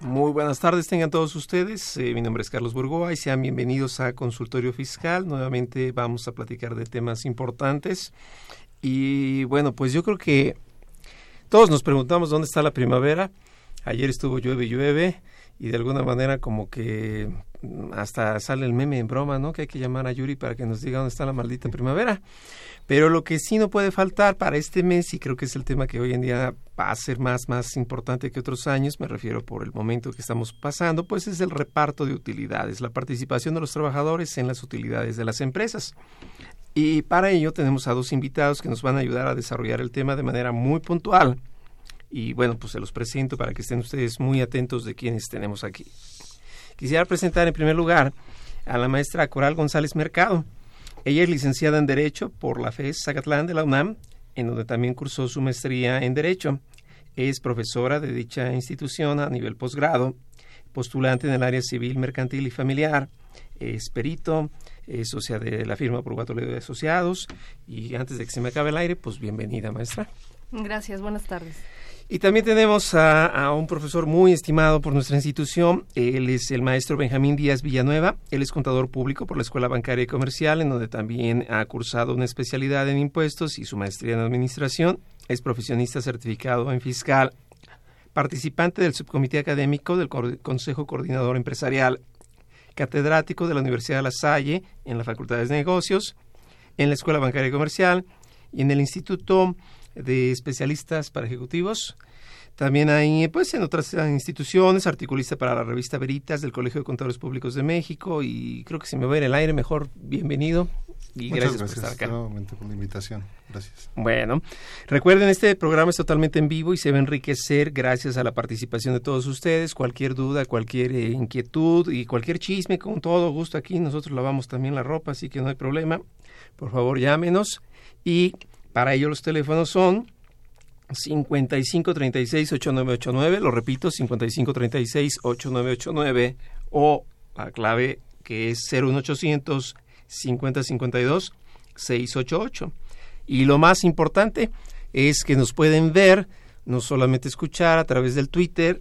Muy buenas tardes, tengan todos ustedes. Eh, mi nombre es Carlos Burgoa y sean bienvenidos a Consultorio Fiscal. Nuevamente vamos a platicar de temas importantes. Y bueno, pues yo creo que todos nos preguntamos dónde está la primavera. Ayer estuvo llueve, llueve y de alguna manera como que mm, hasta sale el meme en broma, ¿no? Que hay que llamar a Yuri para que nos diga dónde está la maldita primavera. Pero lo que sí no puede faltar para este mes, y creo que es el tema que hoy en día va a ser más, más importante que otros años, me refiero por el momento que estamos pasando, pues es el reparto de utilidades, la participación de los trabajadores en las utilidades de las empresas. Y para ello tenemos a dos invitados que nos van a ayudar a desarrollar el tema de manera muy puntual. Y bueno, pues se los presento para que estén ustedes muy atentos de quienes tenemos aquí. Quisiera presentar en primer lugar a la maestra Coral González Mercado. Ella es licenciada en Derecho por la FES Zacatlán de la UNAM, en donde también cursó su maestría en Derecho. Es profesora de dicha institución a nivel posgrado, postulante en el área civil, mercantil y familiar, es perito, es socia de la firma Toledo de Asociados. Y antes de que se me acabe el aire, pues bienvenida, maestra. Gracias, buenas tardes. Y también tenemos a, un profesor muy estimado por nuestra institución. Él es el maestro Benjamín Díaz Villanueva. Él es contador público por la Escuela Bancaria y Comercial, en donde también ha cursado una especialidad en impuestos y su maestría en administración. Es profesionista certificado en fiscal, participante del subcomité académico del Consejo Coordinador Empresarial, catedrático de la Universidad de La Salle en la Facultad de Negocios, en la Escuela Bancaria y Comercial y en el Instituto de Especialistas para Ejecutivos. También hay, pues, en otras eh, instituciones, articulista para la revista Veritas del Colegio de Contadores Públicos de México y creo que si me voy en el aire, mejor bienvenido y Muchas gracias, por estar acá. nuevamente por la invitación. Gracias. Bueno, recuerden, este programa es totalmente en vivo y se va a enriquecer gracias a la participación de todos ustedes. Cualquier duda, cualquier eh, inquietud y cualquier chisme, con todo gusto aquí. Nosotros lavamos también la ropa, así que no hay problema. Por favor, llámenos. Y para ello los teléfonos son 5536-8989, lo repito, 5536-8989 o la clave que es 01800 5052 688. Y lo más importante es que nos pueden ver, no solamente escuchar a través del Twitter,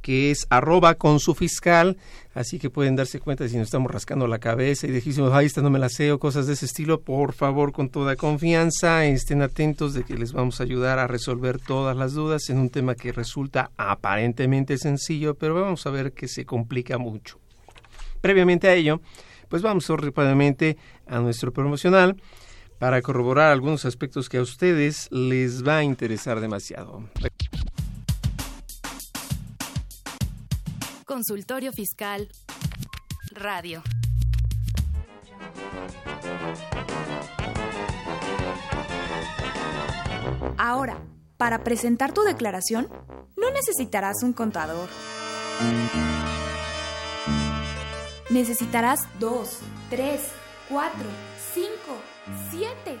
que es arroba con su fiscal, así que pueden darse cuenta de si nos estamos rascando la cabeza y decimos, ay, esta no me la sé o cosas de ese estilo, por favor, con toda confianza, estén atentos de que les vamos a ayudar a resolver todas las dudas en un tema que resulta aparentemente sencillo, pero vamos a ver que se complica mucho. Previamente a ello, pues vamos rápidamente a nuestro promocional para corroborar algunos aspectos que a ustedes les va a interesar demasiado. Consultorio Fiscal. Radio. Ahora, para presentar tu declaración, no necesitarás un contador. Necesitarás dos, tres, cuatro, cinco, siete.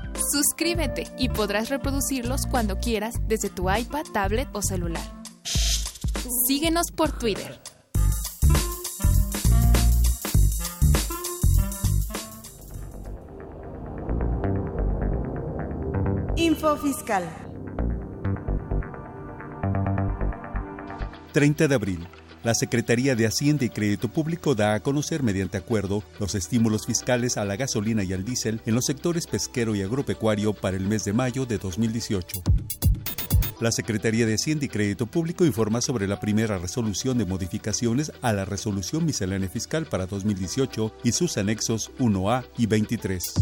Suscríbete y podrás reproducirlos cuando quieras desde tu iPad, tablet o celular. Síguenos por Twitter. Info Fiscal. 30 de abril, la Secretaría de Hacienda y Crédito Público da a conocer mediante acuerdo los estímulos fiscales a la gasolina y al diésel en los sectores pesquero y agropecuario para el mes de mayo de 2018. La Secretaría de Hacienda y Crédito Público informa sobre la primera resolución de modificaciones a la Resolución Miscelánea Fiscal para 2018 y sus anexos 1A y 23.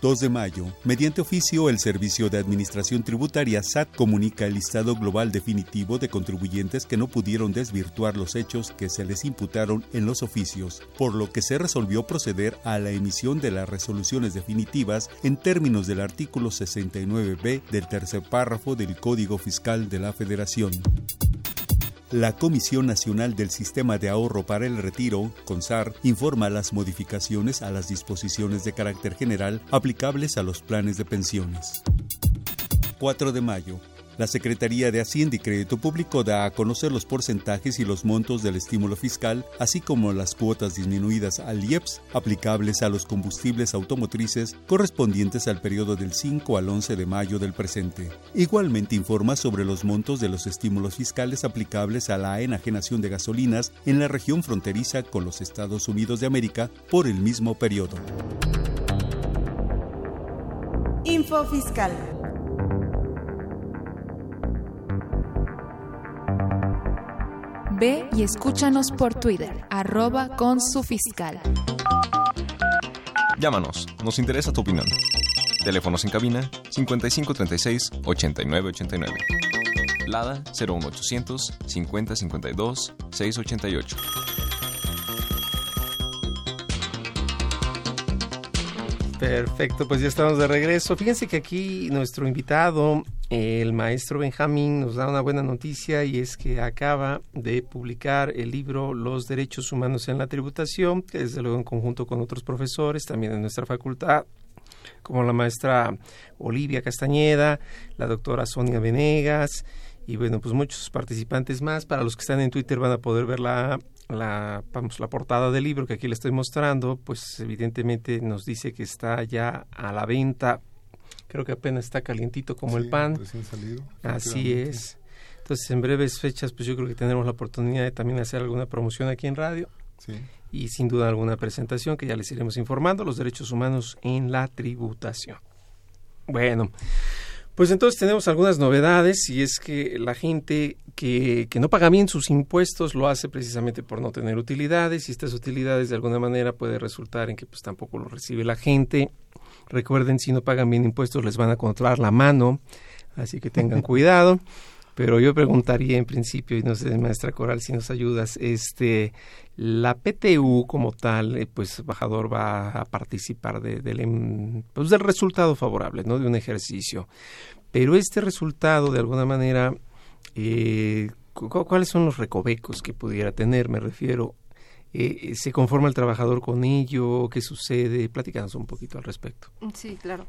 2 de mayo, mediante oficio, el Servicio de Administración Tributaria SAT comunica el listado global definitivo de contribuyentes que no pudieron desvirtuar los hechos que se les imputaron en los oficios, por lo que se resolvió proceder a la emisión de las resoluciones definitivas en términos del artículo 69b del tercer párrafo del Código Fiscal de la Federación. La Comisión Nacional del Sistema de Ahorro para el Retiro, CONSAR, informa las modificaciones a las disposiciones de carácter general aplicables a los planes de pensiones. 4 de mayo. La Secretaría de Hacienda y Crédito Público da a conocer los porcentajes y los montos del estímulo fiscal, así como las cuotas disminuidas al IEPS aplicables a los combustibles automotrices correspondientes al periodo del 5 al 11 de mayo del presente. Igualmente informa sobre los montos de los estímulos fiscales aplicables a la enajenación de gasolinas en la región fronteriza con los Estados Unidos de América por el mismo periodo. Info Fiscal. Ve y escúchanos por Twitter, arroba con su fiscal. Llámanos, nos interesa tu opinión. Teléfonos en cabina 5536 8989. Lada 01800 5052 688. Perfecto, pues ya estamos de regreso. Fíjense que aquí nuestro invitado, el maestro Benjamín, nos da una buena noticia y es que acaba de publicar el libro Los Derechos Humanos en la Tributación, que desde luego en conjunto con otros profesores también en nuestra facultad, como la maestra Olivia Castañeda, la doctora Sonia Venegas y bueno, pues muchos participantes más. Para los que están en Twitter van a poder ver la la, vamos, la portada del libro que aquí le estoy mostrando, pues evidentemente nos dice que está ya a la venta. Creo que apenas está calientito como el pan. Salido, Así es. Entonces, en breves fechas, pues yo creo que tendremos la oportunidad de también hacer alguna promoción aquí en radio. Sí. Y sin duda alguna presentación que ya les iremos informando, los derechos humanos en la tributación. Bueno, pues entonces tenemos algunas novedades y es que la gente que, que, no paga bien sus impuestos lo hace precisamente por no tener utilidades y estas utilidades de alguna manera puede resultar en que pues tampoco lo recibe la gente. Recuerden, si no pagan bien impuestos les van a controlar la mano, así que tengan cuidado. Pero yo preguntaría en principio, y no sé, maestra Coral, si nos ayudas, este, la PTU como tal, eh, pues Bajador va a participar de, del, pues, del resultado favorable, ¿no? De un ejercicio. Pero este resultado, de alguna manera, eh, ¿cuáles son los recovecos que pudiera tener? Me refiero, eh, ¿se conforma el trabajador con ello? ¿Qué sucede? Platícanos un poquito al respecto. Sí, claro.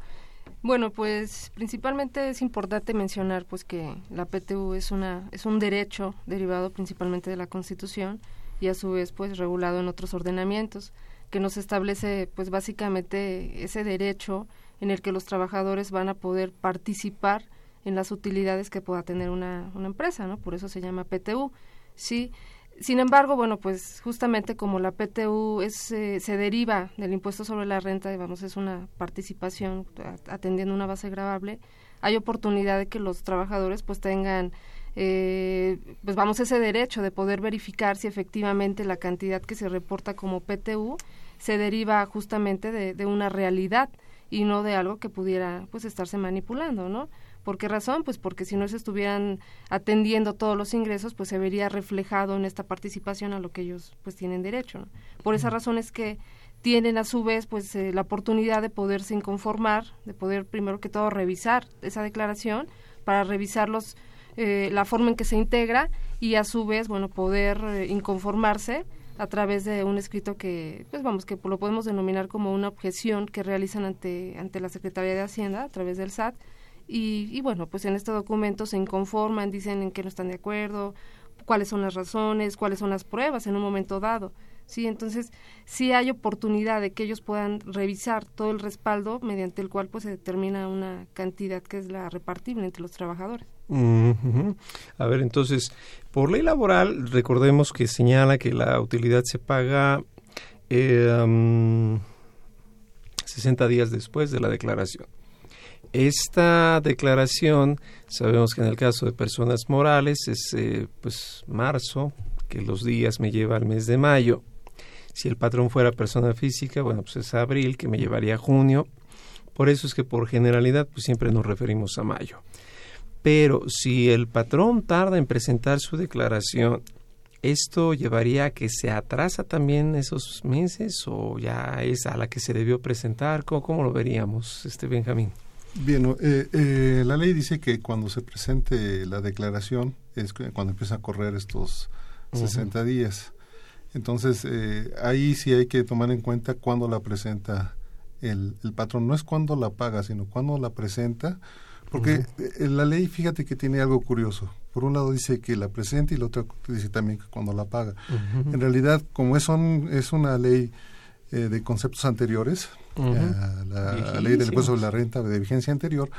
Bueno, pues principalmente es importante mencionar pues que la PTU es una es un derecho derivado principalmente de la Constitución y a su vez pues regulado en otros ordenamientos que nos establece pues básicamente ese derecho en el que los trabajadores van a poder participar en las utilidades que pueda tener una, una empresa, ¿no? Por eso se llama PTU. Sí, sin embargo, bueno, pues justamente como la PTU es, eh, se deriva del impuesto sobre la renta, digamos, es una participación atendiendo una base grabable, hay oportunidad de que los trabajadores pues tengan, eh, pues vamos, ese derecho de poder verificar si efectivamente la cantidad que se reporta como PTU se deriva justamente de, de una realidad y no de algo que pudiera pues estarse manipulando, ¿no? ¿Por qué razón? Pues porque si no se estuvieran atendiendo todos los ingresos, pues se vería reflejado en esta participación a lo que ellos pues tienen derecho. ¿no? Por esa razón es que tienen a su vez pues eh, la oportunidad de poderse inconformar, de poder primero que todo revisar esa declaración para revisar los, eh, la forma en que se integra y a su vez bueno poder eh, inconformarse a través de un escrito que pues vamos que lo podemos denominar como una objeción que realizan ante ante la Secretaría de Hacienda a través del SAT y, y, bueno, pues en este documento se inconforman, dicen en qué no están de acuerdo, cuáles son las razones, cuáles son las pruebas en un momento dado. Sí, entonces sí hay oportunidad de que ellos puedan revisar todo el respaldo mediante el cual pues se determina una cantidad que es la repartible entre los trabajadores. A ver, entonces, por ley laboral, recordemos que señala que la utilidad se paga eh, 60 días después de la declaración. Esta declaración, sabemos que en el caso de personas morales es eh, pues marzo, que los días me lleva al mes de mayo. Si el patrón fuera persona física, bueno, pues es abril, que me llevaría a junio. Por eso es que por generalidad pues siempre nos referimos a mayo. Pero si el patrón tarda en presentar su declaración, ¿esto llevaría a que se atrasa también esos meses o ya es a la que se debió presentar? ¿Cómo, lo veríamos, este Benjamín? Bien, eh, eh, la ley dice que cuando se presente la declaración es cuando empieza a correr estos 60 días. Entonces, eh, ahí sí hay que tomar en cuenta cuándo la presenta el, el, patrón. No es cuándo la paga, sino cuándo la presenta. Porque la ley, fíjate que tiene algo curioso. Por un lado dice que la presenta y la otra dice también que cuando la paga. En realidad, como es, son, es una ley de conceptos anteriores, la, ley del impuesto de la renta de vigencia anterior,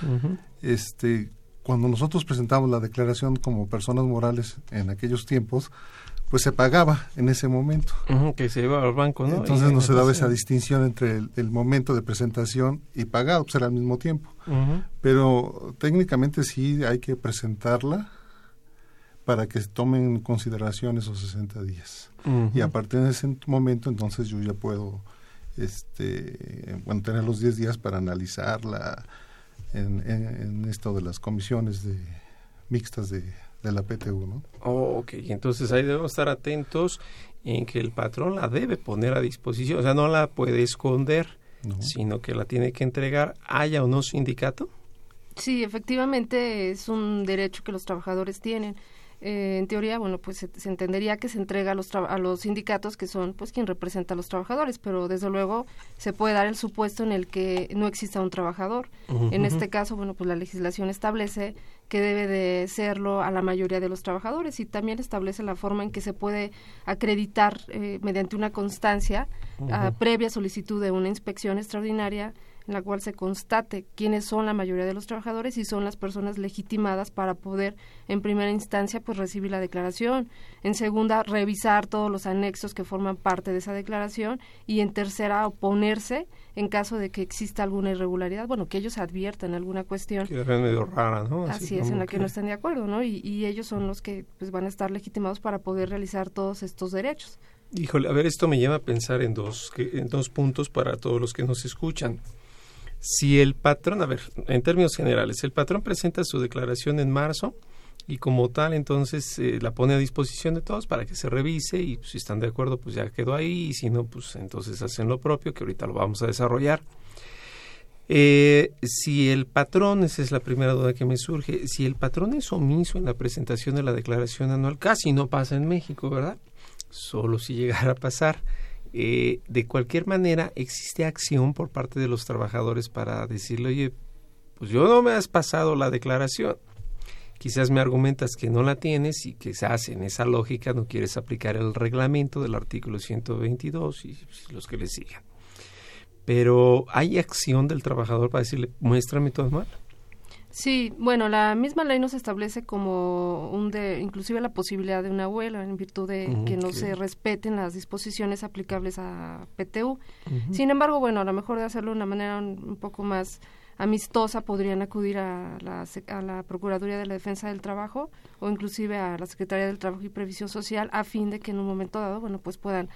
este, cuando nosotros presentamos la declaración como personas morales en aquellos tiempos, pues se pagaba en ese momento. que se iba al banco, ¿no? Entonces no se daba esa distinción entre el, momento de presentación y pagado, pues era al mismo tiempo. Pero técnicamente sí hay que presentarla para que se tomen en consideración esos 60 días. Y a partir de ese momento, entonces yo ya puedo este, bueno, tener los 10 días para analizarla en, esto de las comisiones de, mixtas de, la PTU, ¿no? Oh, ok, entonces ahí debemos estar atentos en que el patrón la debe poner a disposición, o sea, no la puede esconder, sino que la tiene que entregar, haya o no sindicato. Sí, efectivamente es un derecho que los trabajadores tienen. Eh, en teoría, bueno, pues se, entendería que se entrega a los, a los sindicatos que son, pues, quien representa a los trabajadores, pero desde luego se puede dar el supuesto en el que no exista un trabajador. En este caso, bueno, pues la legislación establece que debe de serlo a la mayoría de los trabajadores y también establece la forma en que se puede acreditar eh, mediante una constancia a previa solicitud de una inspección extraordinaria en la cual se constate quiénes son la mayoría de los trabajadores y son las personas legitimadas para poder en primera instancia pues recibir la declaración, en segunda revisar todos los anexos que forman parte de esa declaración y en tercera oponerse en caso de que exista alguna irregularidad, bueno, que ellos adviertan alguna cuestión. Que es medio rara, ¿no? Así, es, en la que, no están de acuerdo, ¿no? Y, y ellos son los que pues van a estar legitimados para poder realizar todos estos derechos. Híjole, a ver, esto me lleva a pensar en dos, en dos puntos para todos los que nos escuchan. Si el patrón, a ver, en términos generales, el patrón presenta su declaración en marzo y como tal entonces eh, la pone a disposición de todos para que se revise y si están de acuerdo pues ya quedó ahí y si no pues entonces hacen lo propio que ahorita lo vamos a desarrollar. Eh, si el patrón, esa es la primera duda que me surge, si el patrón es omiso en la presentación de la declaración anual, casi no pasa en México, ¿verdad? Solo si llegara a pasar. Eh, de cualquier manera existe acción por parte de los trabajadores para decirle, oye, pues yo no me has pasado la declaración. Quizás me argumentas que no la tienes y quizás en esa lógica no quieres aplicar el reglamento del artículo 122 y los que le sigan. Pero hay acción del trabajador para decirle, muéstrame todo mal. Sí, bueno, la misma ley nos establece como un de, inclusive la posibilidad de una huelga en virtud de que no se respeten las disposiciones aplicables a PTU. Sin embargo, bueno, a lo mejor de hacerlo de una manera un, poco más amistosa podrían acudir a la, a la Procuraduría de la Defensa del Trabajo o inclusive a la Secretaría del Trabajo y Previsión Social a fin de que en un momento dado, bueno, pues puedan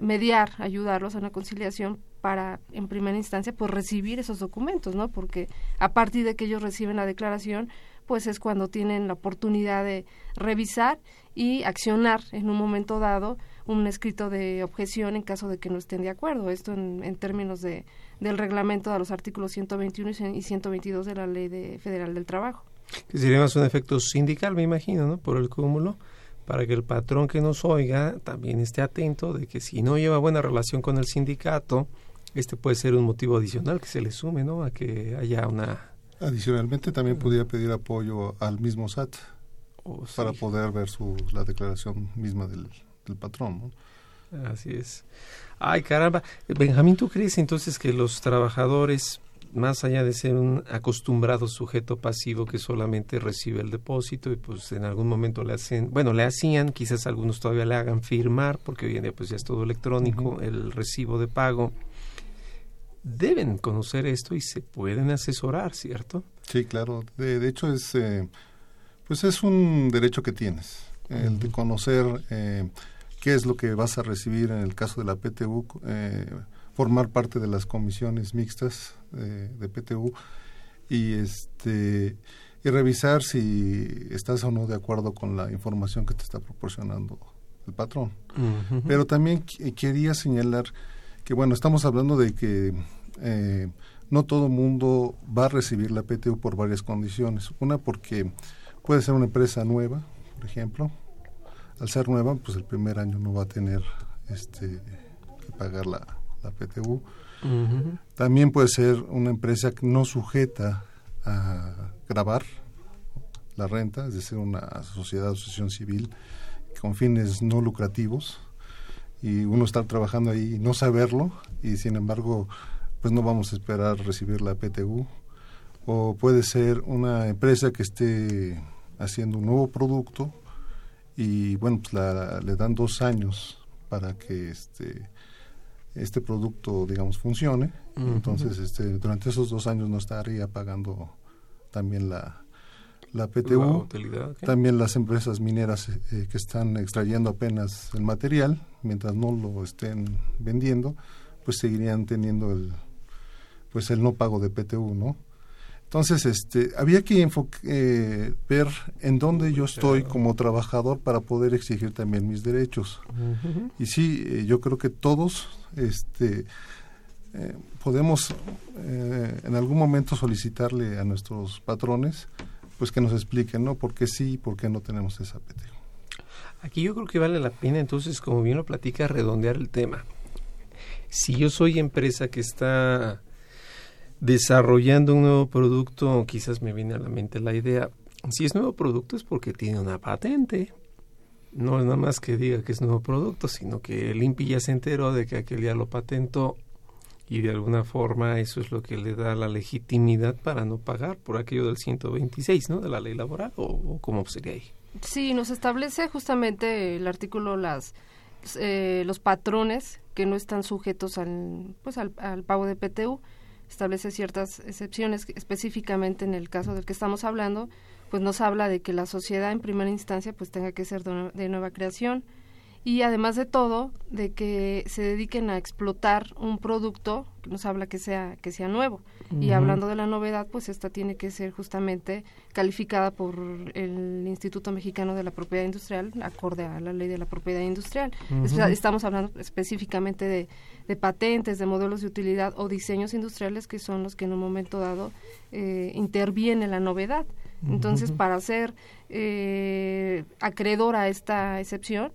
mediar, ayudarlos a una conciliación para, en primera instancia, pues recibir esos documentos, ¿no? Porque a partir de que ellos reciben la declaración, pues es cuando tienen la oportunidad de revisar y accionar en un momento dado un escrito de objeción en caso de que no estén de acuerdo. Esto en, en términos de, del reglamento de los artículos 121 y 122 de la Ley de, Federal del Trabajo. Que sería más un efecto sindical, me imagino, ¿no? Por el cúmulo para que el patrón que nos oiga también esté atento de que si no lleva buena relación con el sindicato, este puede ser un motivo adicional que se le sume, ¿no? A que haya una... Adicionalmente también podría pedir apoyo al mismo SAT oh, para poder ver su, la declaración misma del, patrón, ¿no? Así es. Ay, caramba. Benjamín, ¿tú crees entonces que los trabajadores, más allá de ser un acostumbrado sujeto pasivo que solamente recibe el depósito y pues en algún momento le hacen, bueno, le hacían, quizás algunos todavía le hagan firmar, porque hoy en día pues ya es todo electrónico, el recibo de pago, deben conocer esto y se pueden asesorar, ¿cierto? Sí, claro. De, hecho es, eh, pues es un derecho que tienes, el de conocer eh, qué es lo que vas a recibir en el caso de la PTU, eh, formar parte de las comisiones mixtas de PTU y este y revisar si estás o no de acuerdo con la información que te está proporcionando el patrón. Pero también quería señalar que bueno, estamos hablando de que eh, no todo mundo va a recibir la PTU por varias condiciones. Una porque puede ser una empresa nueva, por ejemplo. Al ser nueva, pues el primer año no va a tener este que pagar la, la PTU. También puede ser una empresa no sujeta a grabar la renta, es decir, una sociedad, asociación civil con fines no lucrativos y uno estar trabajando ahí y no saberlo y sin embargo pues no vamos a esperar recibir la PTU. O puede ser una empresa que esté haciendo un nuevo producto y bueno, pues le dan dos años para que este este producto, digamos, funcione. Entonces, este, durante esos dos años no estaría pagando también la, la PTU. también las empresas mineras eh, que están extrayendo apenas el material, mientras no lo estén vendiendo, pues seguirían teniendo el, pues el no pago de PTU, ¿no? Entonces, este, había que eh, ver en dónde yo estoy como trabajador para poder exigir también mis derechos. Y sí, eh, yo creo que todos, este, eh, podemos en algún momento solicitarle a nuestros patrones, pues que nos expliquen, ¿no? ¿Por qué sí y por qué no tenemos esa PTU? Aquí yo creo que vale la pena, entonces, como bien lo platica, redondear el tema. Si yo soy empresa que está desarrollando un nuevo producto, quizás me viene a la mente la idea, si es nuevo producto es porque tiene una patente. No es nada más que diga que es nuevo producto, sino que el INPI ya se enteró de que aquel ya lo patentó y de alguna forma eso es lo que le da la legitimidad para no pagar por aquello del 126, ¿no? De la ley laboral o, cómo sería ahí. Sí, nos establece justamente el artículo las eh, los patrones que no están sujetos al pues al pago de PTU establece ciertas excepciones, específicamente en el caso del que estamos hablando, pues nos habla de que la sociedad en primera instancia pues tenga que ser de nueva creación, y además de todo de que se dediquen a explotar un producto que nos habla que sea que sea nuevo. Y hablando de la novedad pues esta tiene que ser justamente calificada por el Instituto Mexicano de la Propiedad Industrial acorde a la ley de la propiedad industrial. Estamos hablando específicamente de, de, patentes de modelos de utilidad o diseños industriales que son los que en un momento dado eh, interviene la novedad. Entonces para ser eh, acreedor a esta excepción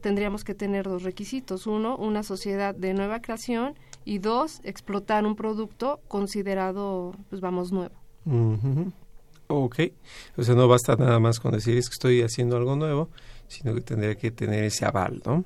tendríamos que tener dos requisitos. Uno, una sociedad de nueva creación y dos, explotar un producto considerado, pues vamos, nuevo. Ok, o sea, no basta nada más con decir es que estoy haciendo algo nuevo, sino que tendría que tener ese aval, ¿no?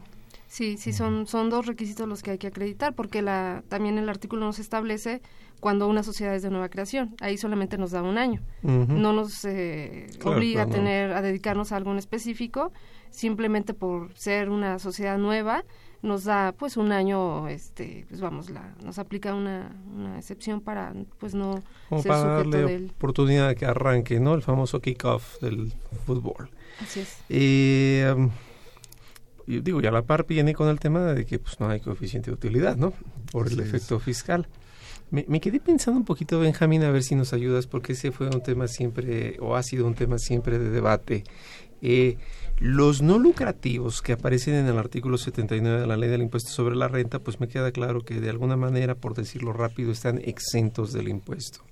Sí, sí, son, son dos requisitos los que hay que acreditar, porque la, también el artículo nos establece cuando una sociedad es de nueva creación. Ahí solamente nos da un año. No nos eh, obliga a tener, a dedicarnos a algo en específico, simplemente por ser una sociedad nueva nos da pues un año este pues vamos la nos aplica una, una excepción para pues no ser para darle del... oportunidad de que arranque no el famoso kickoff del fútbol. Así es. Eh, yo digo ya la par viene con el tema de que pues no hay coeficiente de utilidad no por el efecto fiscal me, me, quedé pensando un poquito, Benjamín, a ver si nos ayudas, porque ese fue un tema siempre, o ha sido un tema siempre de debate. Eh, los no lucrativos que aparecen en el artículo 79 de la ley del impuesto sobre la renta, pues me queda claro que de alguna manera, por decirlo rápido, están exentos del impuesto.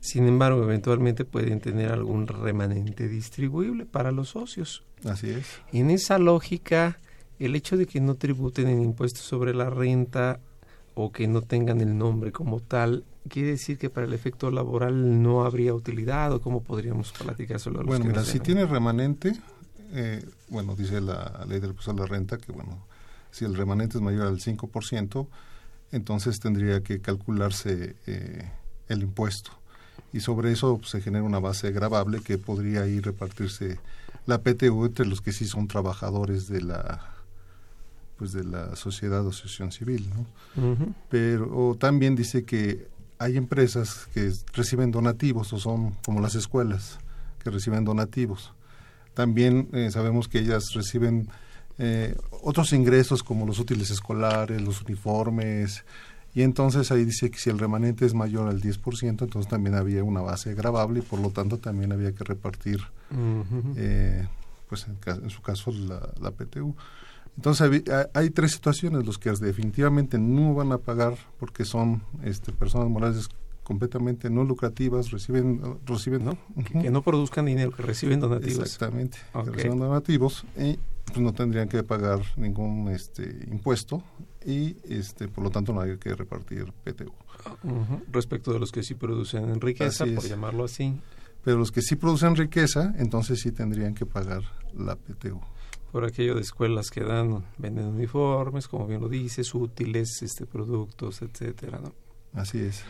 Sin embargo, eventualmente pueden tener algún remanente distribuible para los socios. Así es. En esa lógica, el hecho de que no tributen en impuestos sobre la renta o que no tengan el nombre como tal, quiere decir que para el efecto laboral no habría utilidad o cómo podríamos platicar sobre los Bueno, si tiene remanente, eh, bueno, dice la ley del impuesto a la renta que, bueno, Si el remanente es mayor al 5%, entonces tendría que calcularse eh, el impuesto. Y sobre eso pues, se genera una base gravable que podría ir repartirse la PTU entre los que sí son trabajadores de la pues de la sociedad o asociación civil, ¿no? Pero también dice que hay empresas que reciben donativos o son como las escuelas que reciben donativos. También eh, sabemos que ellas reciben eh, otros ingresos como los útiles escolares, los uniformes, y entonces ahí dice que si el remanente es mayor al 10%, entonces también había una base gravable y por lo tanto también había que repartir, eh, pues en, su caso, la, PTU. Entonces hay, tres situaciones, los que definitivamente no van a pagar porque son este, personas morales completamente no lucrativas, reciben, reciben ¿No? que, no produzcan dinero, que reciben donativos. Exactamente, que reciben donativos y pues no tendrían que pagar ningún este impuesto y este por lo tanto no hay que repartir PTU. Respecto de los que sí producen riqueza, por llamarlo así. Pero los que sí producen riqueza, entonces sí tendrían que pagar la PTU. Por aquello de escuelas que dan, venden uniformes, como bien lo dices, útiles, este productos, etcétera, ¿no? Así es.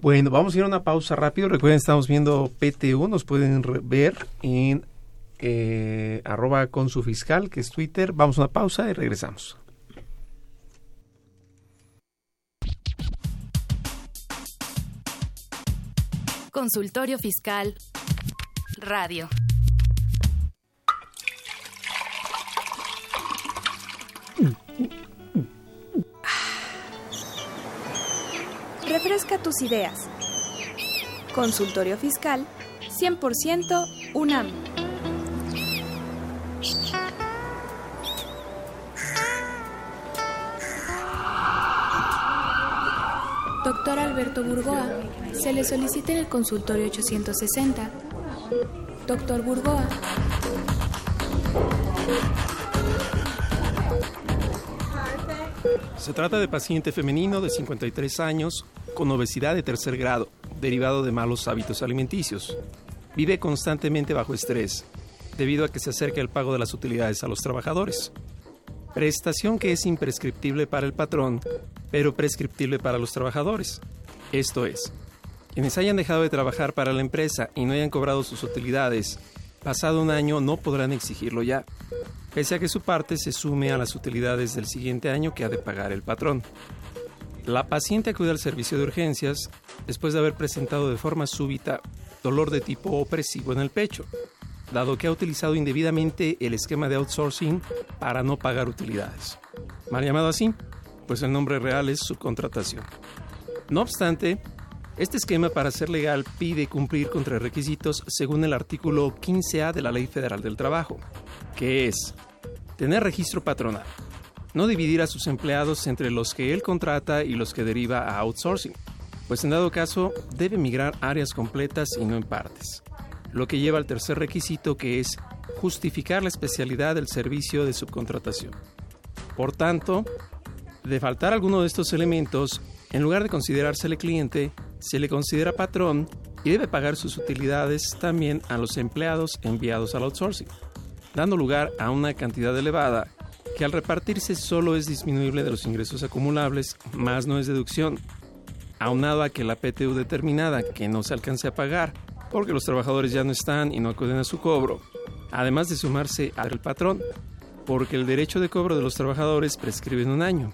Bueno, vamos a ir a una pausa rápido. Recuerden, estamos viendo PTU, nos pueden ver en eh, arroba con su fiscal, que es Twitter. Vamos a una pausa y regresamos. Consultorio Fiscal Radio. Refresca tus ideas. Consultorio Fiscal 100% UNAM. Doctor Alberto Burgoa, se le solicita en el consultorio 860. Doctor Burgoa. Se trata de paciente femenino de 53 años con obesidad de tercer grado, derivado de malos hábitos alimenticios. Vive constantemente bajo estrés, debido a que se acerca el pago de las utilidades a los trabajadores prestación que es imprescriptible para el patrón, pero prescriptible para los trabajadores. Esto es, quienes hayan dejado de trabajar para la empresa y no hayan cobrado sus utilidades, pasado un año no podrán exigirlo ya, pese a que su parte se sume a las utilidades del siguiente año que ha de pagar el patrón. La paciente acude al servicio de urgencias después de haber presentado de forma súbita dolor de tipo opresivo en el pecho, dado que ha utilizado indebidamente el esquema de outsourcing para no pagar utilidades. Mal llamado así, pues el nombre real es subcontratación. No obstante, este esquema para ser legal pide cumplir con tres requisitos según el artículo 15A de la Ley Federal del Trabajo, que es tener registro patronal, no dividir a sus empleados entre los que él contrata y los que deriva a outsourcing, pues en dado caso debe migrar áreas completas y no en partes lo que lleva al tercer requisito que es justificar la especialidad del servicio de subcontratación. Por tanto, de faltar alguno de estos elementos, en lugar de considerársele cliente, se le considera patrón y debe pagar sus utilidades también a los empleados enviados al outsourcing, dando lugar a una cantidad elevada que al repartirse solo es disminuible de los ingresos acumulables, más no es deducción, aunado a que la PTU determinada que no se alcance a pagar porque los trabajadores ya no están y no acuden a su cobro, además de sumarse al patrón, porque el derecho de cobro de los trabajadores prescribe en un año,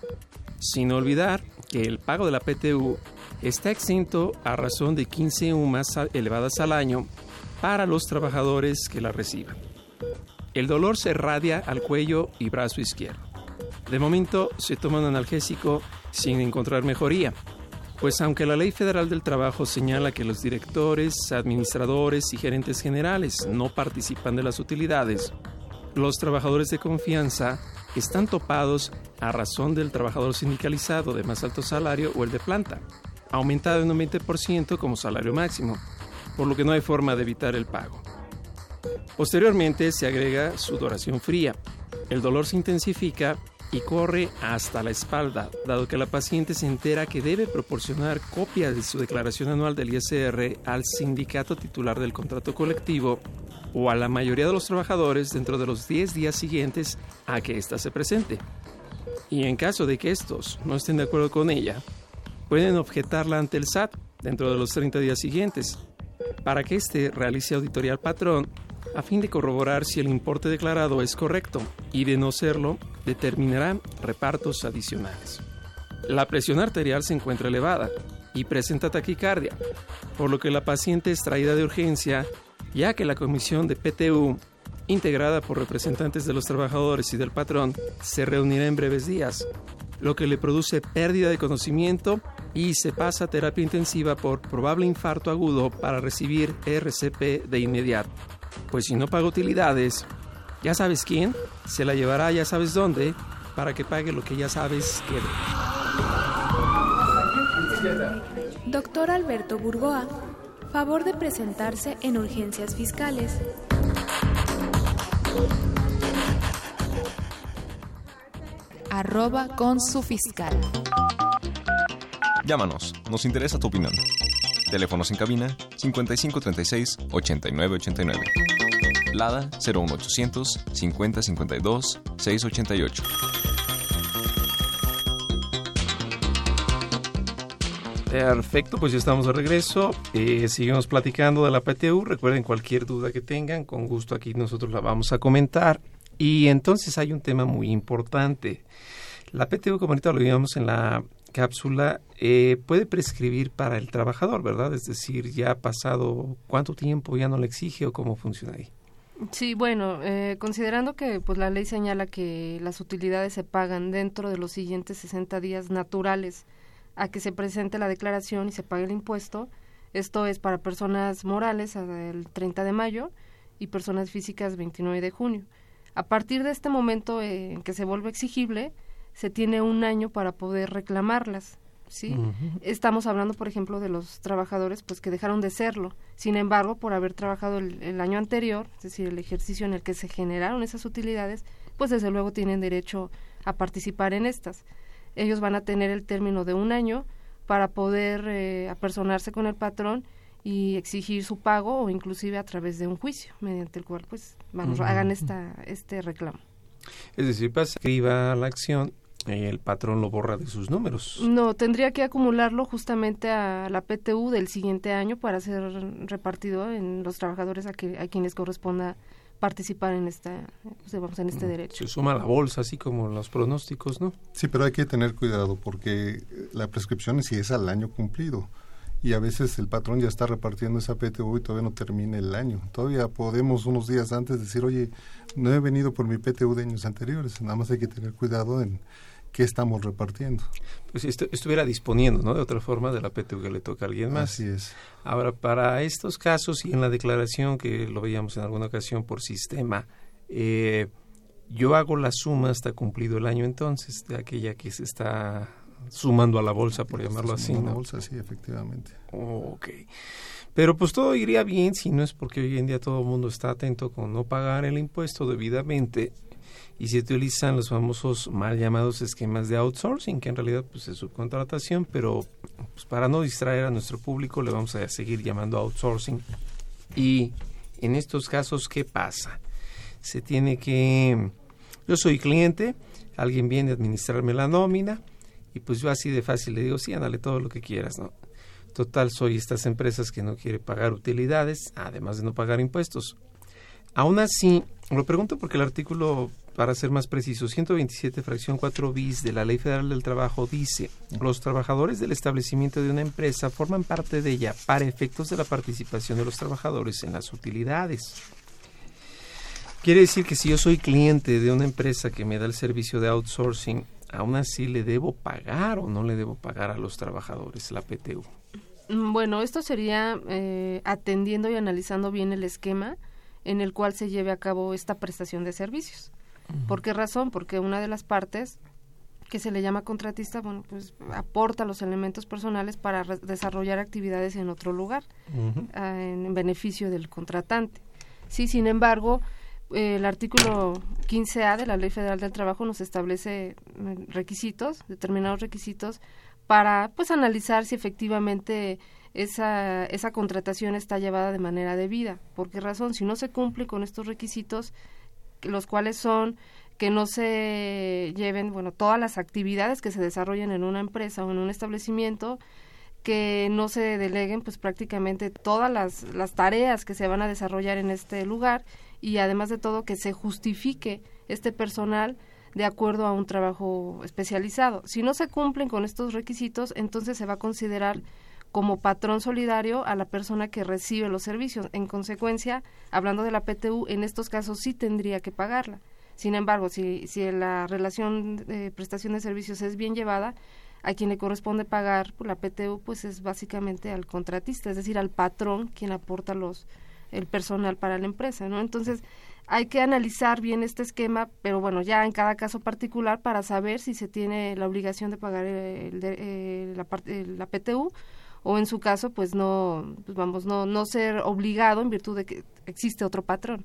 sin olvidar que el pago de la PTU está exento a razón de 15 UMAS elevadas al año para los trabajadores que la reciban. El dolor se radia al cuello y brazo izquierdo. De momento se toma un analgésico sin encontrar mejoría, pues aunque la Ley Federal del Trabajo señala que los directores, administradores y gerentes generales no participan de las utilidades, los trabajadores de confianza están topados a razón del trabajador sindicalizado de más alto salario o el de planta, aumentado en un 20% como salario máximo, por lo que no hay forma de evitar el pago. Posteriormente se agrega sudoración fría. El dolor se intensifica y corre hasta la espalda, dado que la paciente se entera que debe proporcionar copia de su declaración anual del ISR al sindicato titular del contrato colectivo o a la mayoría de los trabajadores dentro de los 10 días siguientes a que ésta se presente. y en caso de que estos no estén de acuerdo con ella, pueden objetarla ante el SAT dentro de los 30 días siguientes para que éste realice auditoría al patrón a fin de corroborar si el importe declarado es correcto y de no serlo, determinará repartos adicionales. La presión arterial se encuentra elevada y presenta taquicardia, por lo que la paciente es traída de urgencia, ya que la comisión de PTU, integrada por representantes de los trabajadores y del patrón, se reunirá en breves días, lo que le produce pérdida de conocimiento y se pasa a terapia intensiva por probable infarto agudo para recibir RCP de inmediato. Pues si no paga utilidades, ya sabes quién, se la llevará ya sabes dónde para que pague lo que ya sabes que Doctor Alberto Burgoa, favor de presentarse en urgencias fiscales. Arroba con su fiscal. Llámanos, nos interesa tu opinión. Teléfonos en cabina 5536 8989. Lada 01800 5052 688. Perfecto, pues ya estamos de regreso. Eh, seguimos platicando de la PTU. Recuerden cualquier duda que tengan, con gusto aquí nosotros la vamos a comentar. Y entonces hay un tema muy importante. La PTU, como ahorita lo vimos en la cápsula eh, puede prescribir para el trabajador, ¿verdad? Es decir, ya ha pasado cuánto tiempo ya no le exige o cómo funciona ahí. Sí, bueno, eh, considerando que pues la ley señala que las utilidades se pagan dentro de los siguientes 60 días naturales a que se presente la declaración y se pague el impuesto, esto es para personas morales el 30 de mayo y personas físicas 29 de junio. A partir de este momento en que se vuelve exigible, se tiene un año para poder reclamarlas. ¿Sí? Estamos hablando, por ejemplo, de los trabajadores pues que dejaron de serlo. Sin embargo, por haber trabajado el, año anterior, es decir, el ejercicio en el que se generaron esas utilidades, pues desde luego tienen derecho a participar en estas. Ellos van a tener el término de un año para poder eh, apersonarse con el patrón y exigir su pago o inclusive a través de un juicio mediante el cual pues vamos hagan esta este reclamo. Es decir, pasa escriba la acción el patrón lo borra de sus números. No, tendría que acumularlo justamente a la PTU del siguiente año para ser repartido en los trabajadores a, que, a quienes corresponda participar en esta pues, en este mm, derecho. Se suma la bolsa así como los pronósticos, ¿no? Sí, pero hay que tener cuidado porque la prescripción sí es al año cumplido y a veces el patrón ya está repartiendo esa PTU y todavía no termina el año. Todavía podemos unos días antes decir, oye, no he venido por mi PTU de años anteriores. Nada más hay que tener cuidado en qué estamos repartiendo. Pues si estuviera disponiendo, ¿no? De otra forma de la PTU que le toca a alguien más. Así es. Ahora, para estos casos y en la declaración que lo veíamos en alguna ocasión por sistema, eh, yo hago la suma hasta cumplido el año entonces de aquella que se está sumando a la bolsa, por llamarlo así. ¿no? la bolsa, sí, efectivamente. ok. Pero pues todo iría bien si no es porque hoy en día todo el mundo está atento con no pagar el impuesto debidamente y se utilizan los famosos mal llamados esquemas de outsourcing, que en realidad pues es subcontratación, pero pues, para no distraer a nuestro público le vamos a seguir llamando outsourcing. Y en estos casos, ¿qué pasa? Se tiene que... Yo soy cliente, alguien viene a administrarme la nómina y pues yo así de fácil le digo, sí, ándale todo lo que quieras, ¿no? Total, soy estas empresas que no quiere pagar utilidades, además de no pagar impuestos. Aún así, lo pregunto porque el artículo para ser más preciso, 127 fracción 4 bis de la Ley Federal del Trabajo dice, los trabajadores del establecimiento de una empresa forman parte de ella para efectos de la participación de los trabajadores en las utilidades. Quiere decir que si yo soy cliente de una empresa que me da el servicio de outsourcing, aún así le debo pagar o no le debo pagar a los trabajadores la PTU. Mm, bueno, esto sería eh, atendiendo y analizando bien el esquema en el cual se lleve a cabo esta prestación de servicios. ¿Por qué razón? Porque una de las partes que se le llama contratista, bueno, pues aporta los elementos personales para desarrollar actividades en otro lugar, ah, en, beneficio del contratante. Sí, sin embargo, el artículo 15A de la Ley Federal del Trabajo nos establece mm, requisitos, determinados requisitos, para pues analizar si efectivamente esa, esa contratación está llevada de manera debida. ¿Por qué razón? Si no se cumple con estos requisitos, los cuales son que no se lleven, bueno, todas las actividades que se desarrollen en una empresa o en un establecimiento, que no se deleguen pues prácticamente todas las, las tareas que se van a desarrollar en este lugar y además de todo que se justifique este personal de acuerdo a un trabajo especializado. Si no se cumplen con estos requisitos, entonces se va a considerar como patrón solidario a la persona que recibe los servicios. En consecuencia, hablando de la PTU, en estos casos sí tendría que pagarla. Sin embargo, si, si la relación de prestación de servicios es bien llevada, a quien le corresponde pagar la PTU, pues es básicamente al contratista, es decir, al patrón quien aporta los el personal para la empresa, ¿no? Entonces, hay que analizar bien este esquema, pero bueno, ya en cada caso particular para saber si se tiene la obligación de pagar el, la, la PTU o en su caso, pues no, pues vamos, no, no ser obligado en virtud de que existe otro patrón.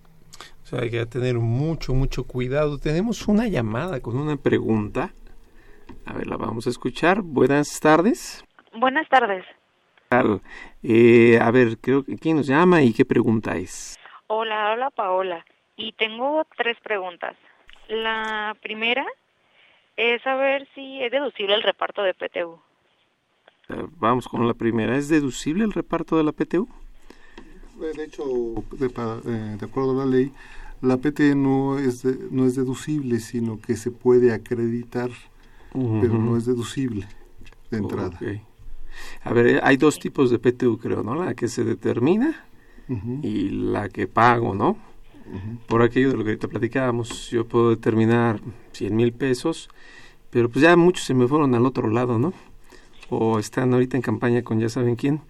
O sea, hay que tener mucho, mucho cuidado. Tenemos una llamada con una pregunta. A ver, la vamos a escuchar. Buenas tardes. Buenas tardes. Eh, a ver, creo que quién nos llama y qué pregunta es. Hola, hola Paola. Y tengo tres preguntas. La primera es saber si es deducible el reparto de PTU. Eh, vamos con la primera. ¿Es deducible el reparto de la PTU? Eh, de hecho, de, eh, de acuerdo a la ley, la PTU no es, no es deducible, sino que se puede acreditar, pero no es deducible de entrada. A ver, hay dos tipos de PTU, creo, ¿no? La que se determina y la que pago, ¿no? Por aquello de lo que ahorita platicábamos, yo puedo determinar 100 mil pesos, pero pues ya muchos se me fueron al otro lado, ¿no? O están ahorita en campaña con ya saben quién.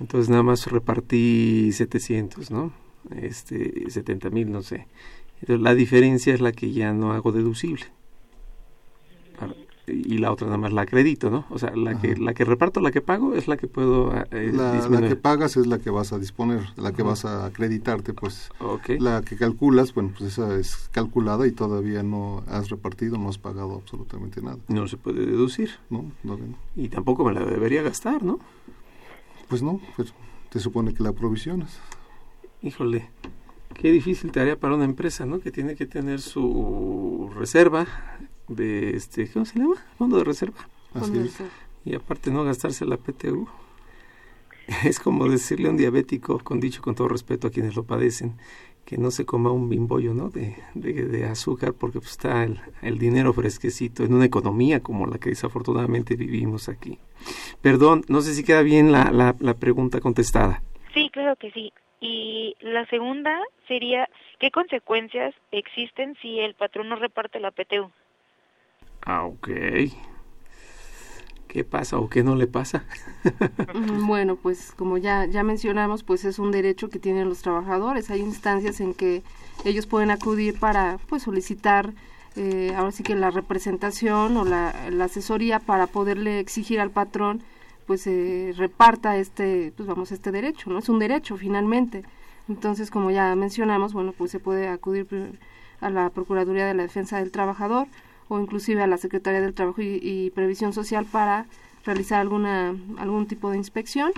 Entonces nada más repartí 700, ¿no? Este, 70 mil, no sé. Entonces la diferencia es la que ya no hago deducible y la otra nada más la acredito, ¿no? O sea, la que la que reparto, la que pago es la que puedo eh, la, la, que pagas es la que vas a disponer, la que vas a acreditarte, pues. La que calculas, bueno, pues esa es calculada y todavía no has repartido, no has pagado absolutamente nada. No se puede deducir. No, no, Y tampoco me la debería gastar, ¿no? Pues no, pues te supone que la provisionas. Híjole, qué difícil tarea para una empresa, ¿no? Que tiene que tener su reserva de este, ¿cómo se llama? Fondo de reserva. Y aparte no gastarse la PTU. Es como decirle a un diabético, con dicho con todo respeto a quienes lo padecen, que no se coma un bimbollo ¿no? de, de, azúcar porque pues, está el, el, dinero fresquecito en una economía como la que desafortunadamente vivimos aquí. Perdón, no sé si queda bien la, la, la pregunta contestada. Sí, claro que sí. Y la segunda sería, ¿qué consecuencias existen si el patrón no reparte la PTU? Ah, ok. ¿Qué pasa o qué no le pasa? bueno, pues como ya, ya mencionamos, pues es un derecho que tienen los trabajadores. Hay instancias en que ellos pueden acudir para pues solicitar eh, ahora sí que la representación o la, asesoría para poderle exigir al patrón pues eh, reparta este pues vamos este derecho no es un derecho finalmente entonces como ya mencionamos bueno pues se puede acudir a la procuraduría de la defensa del trabajador o inclusive a la Secretaría del Trabajo y, Previsión Social para realizar alguna algún tipo de inspección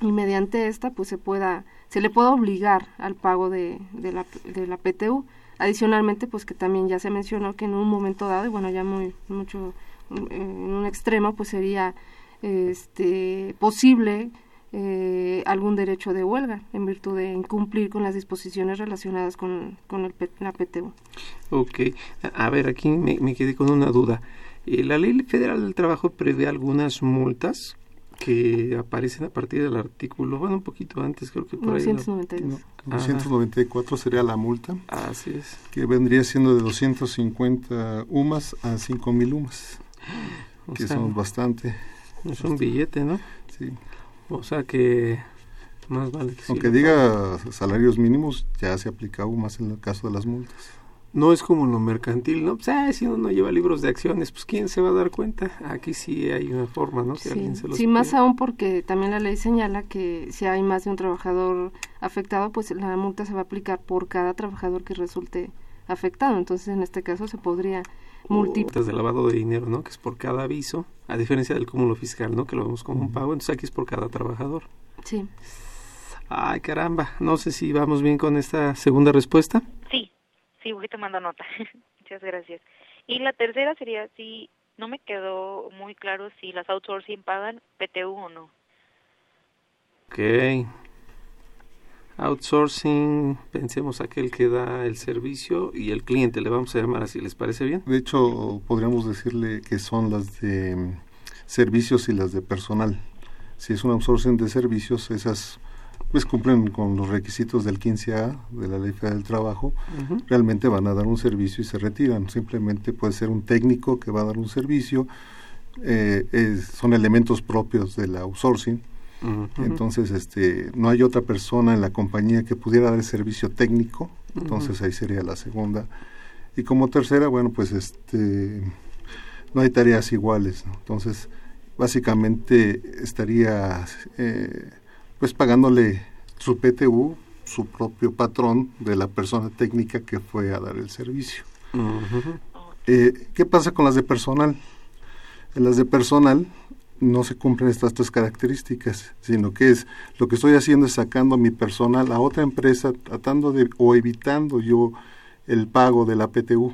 y mediante esta pues se pueda se le pueda obligar al pago de, de, la, de la PTU adicionalmente pues que también ya se mencionó que en un momento dado y bueno ya muy mucho en un extremo pues sería este posible eh, algún derecho de huelga en virtud de incumplir con las disposiciones relacionadas con, con el, la PTU. Ok, a ver, aquí me, quedé con una duda. Eh, la Ley Federal del Trabajo prevé algunas multas que aparecen a partir del artículo, bueno, un poquito antes, creo que por 992. ahí. 294 sería la multa. Así es. Que vendría siendo de 250 UMAS a 5000 UMAS. que son bastante. Es un billete, ¿no? Sí. O sea que más vale que Aunque diga salarios mínimos, ya se aplica aún más en el caso de las multas. No es como lo mercantil, ¿no? Pues, ah, si uno no lleva libros de acciones, pues ¿quién se va a dar cuenta? Aquí sí hay una forma, ¿no? sí, sí más aún porque también la ley señala que si hay más de un trabajador afectado, pues la multa se va a aplicar por cada trabajador que resulte afectado. Entonces, en este caso se podría multiplicar. de lavado de dinero, ¿no? Que es por cada aviso, a diferencia del cúmulo fiscal, ¿no? Que lo vemos como un pago, entonces aquí es por cada trabajador. Sí. Ay, caramba, no sé si vamos bien con esta segunda respuesta. Sí, sí, voy tomando nota. Muchas gracias. Y la tercera sería si no me quedó muy claro si las outsourcing pagan PTU o no. Ok. Outsourcing, pensemos aquel que da el servicio y el cliente, le vamos a llamar así, ¿les parece bien? De hecho, podríamos decirle que son las de mm, servicios y las de personal. Si es un outsourcing de servicios, esas pues cumplen con los requisitos del 15A de la Ley Federal del Trabajo, realmente van a dar un servicio y se retiran. Simplemente puede ser un técnico que va a dar un servicio, eh, son elementos propios del outsourcing entonces, este, no hay otra persona en la compañía que pudiera dar el servicio técnico. Entonces, ahí sería la segunda. Y como tercera, bueno, pues este, no hay tareas iguales. Entonces, básicamente estaría eh, pues pagándole su PTU, su propio patrón de la persona técnica que fue a dar el servicio. Eh, ¿Qué pasa con las de personal? En las de personal, no se cumplen estas tres características, sino que es lo que estoy haciendo es sacando a mi personal a otra empresa, tratando de o evitando yo el pago de la PTU.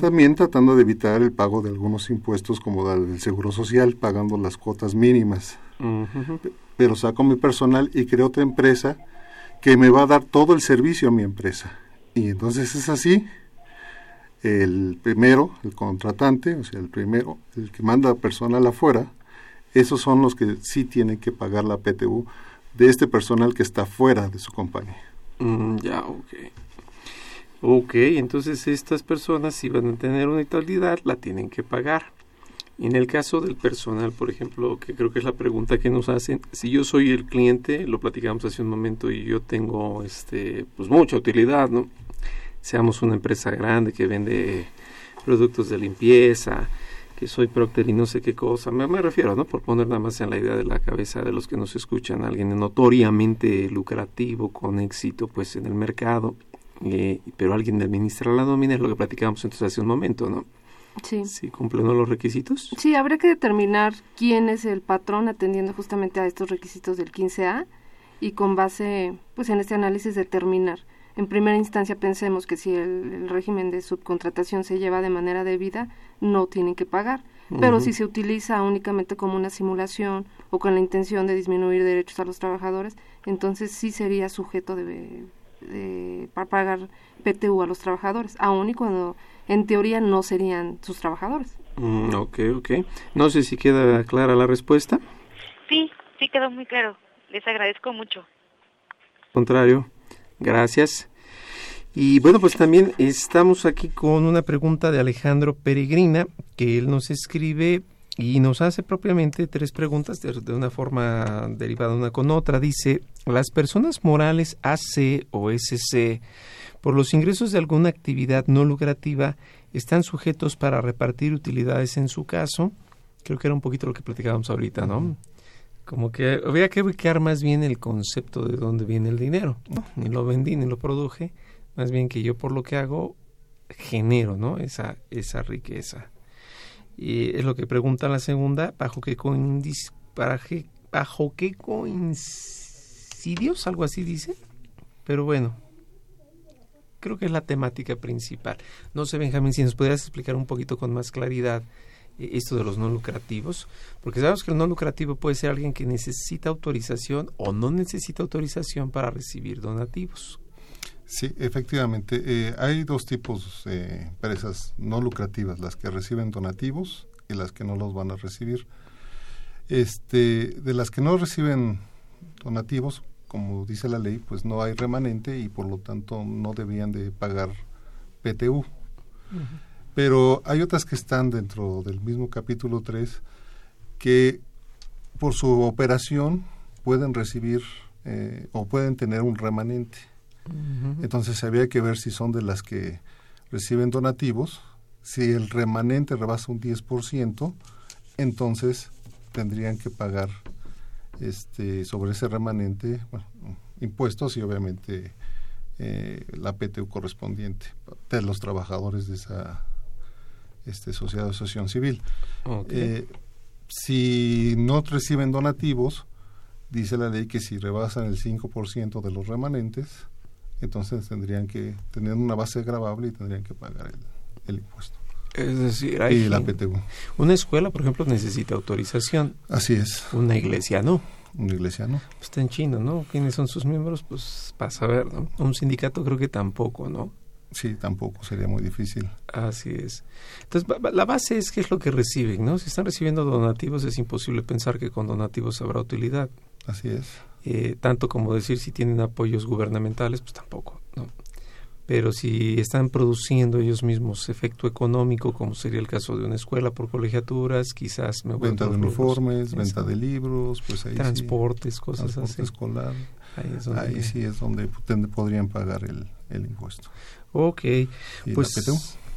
También tratando de evitar el pago de algunos impuestos como el seguro social, pagando las cuotas mínimas. Pero saco mi personal y creo otra empresa que me va a dar todo el servicio a mi empresa. Y entonces es así, el primero, el contratante, o sea, el primero, el que manda personal afuera, esos son los que sí tienen que pagar la PTU de este personal que está fuera de su compañía. Mm, ya, ok. Ok, entonces estas personas si van a tener una utilidad, la tienen que pagar. En el caso del personal, por ejemplo, que creo que es la pregunta que nos hacen, si yo soy el cliente, lo platicamos hace un momento y yo tengo este pues mucha utilidad, ¿no? Seamos una empresa grande que vende productos de limpieza, que soy Procter y no sé qué cosa. Me, refiero, ¿no? Por poner nada más en la idea de la cabeza de los que nos escuchan, alguien notoriamente lucrativo, con éxito, pues en el mercado, eh, pero alguien administra la nómina, es lo que platicábamos entonces hace un momento, ¿no? Sí. ¿Sí cumplen los requisitos? Sí, habría que determinar quién es el patrón atendiendo justamente a estos requisitos del 15A y con base, pues en este análisis determinar en primera instancia pensemos que si el, régimen de subcontratación se lleva de manera debida, no tienen que pagar. Pero si se utiliza únicamente como una simulación o con la intención de disminuir derechos a los trabajadores, entonces sí sería sujeto de, de, para pagar PTU a los trabajadores, aun y cuando en teoría no serían sus trabajadores. Mm, ok, ok. No sé si queda clara la respuesta. Sí, sí quedó muy claro. Les agradezco mucho. Contrario. Gracias. Y bueno, pues también estamos aquí con una pregunta de Alejandro Peregrina, que él nos escribe y nos hace propiamente tres preguntas de, una forma derivada una con otra. Dice, las personas morales AC o SC, por los ingresos de alguna actividad no lucrativa, están sujetos para repartir utilidades en su caso. Creo que era un poquito lo que platicábamos ahorita, ¿no? como que había que ubicar más bien el concepto de dónde viene el dinero. Ni lo vendí ni lo produje, más bien que yo por lo que hago genero, ¿no? Esa, esa riqueza. Y es lo que pregunta la segunda, ¿bajo qué, coindis, bajo qué coincidios? Algo así dice. Pero bueno, creo que es la temática principal. No sé, Benjamín, si nos podrías explicar un poquito con más claridad esto de los no lucrativos, porque sabemos que el no lucrativo puede ser alguien que necesita autorización o no necesita autorización para recibir donativos. Sí, efectivamente. Eh, hay dos tipos de empresas no lucrativas, las que reciben donativos y las que no los van a recibir. Este, de las que no reciben donativos, como dice la ley, pues no hay remanente y por lo tanto no deberían de pagar PTU. Pero hay otras que están dentro del mismo capítulo 3 que por su operación pueden recibir eh, o pueden tener un remanente. Entonces había que ver si son de las que reciben donativos. Si el remanente rebasa un 10%, entonces tendrían que pagar este sobre ese remanente impuestos y obviamente eh, la PTU correspondiente de los trabajadores de esa este, sociedad de asociación civil. Eh, si no reciben donativos, dice la ley que si rebasan el 5% de los remanentes, entonces tendrían que tener una base grabable y tendrían que pagar el impuesto. Es decir, hay y la PTU. Una escuela, por ejemplo, necesita autorización. Así es. Una iglesia no. Una iglesia no. Pues está en chino, ¿no? ¿Quiénes son sus miembros? Pues para saber, ¿no? Un sindicato creo que tampoco, ¿no? Sí, tampoco, sería muy difícil. Así es. Entonces, la base es qué es lo que reciben, ¿no? Si están recibiendo donativos, es imposible pensar que con donativos habrá utilidad. Así es. Eh, tanto como decir si tienen apoyos gubernamentales, pues tampoco, ¿no? Pero si están produciendo ellos mismos efecto económico, como sería el caso de una escuela por colegiaturas, quizás me Venta de uniformes, venta de libros, pues ahí Transportes, cosas Transporte así. escolar. Ahí, sí es donde podrían pagar el, el impuesto. Ok, pues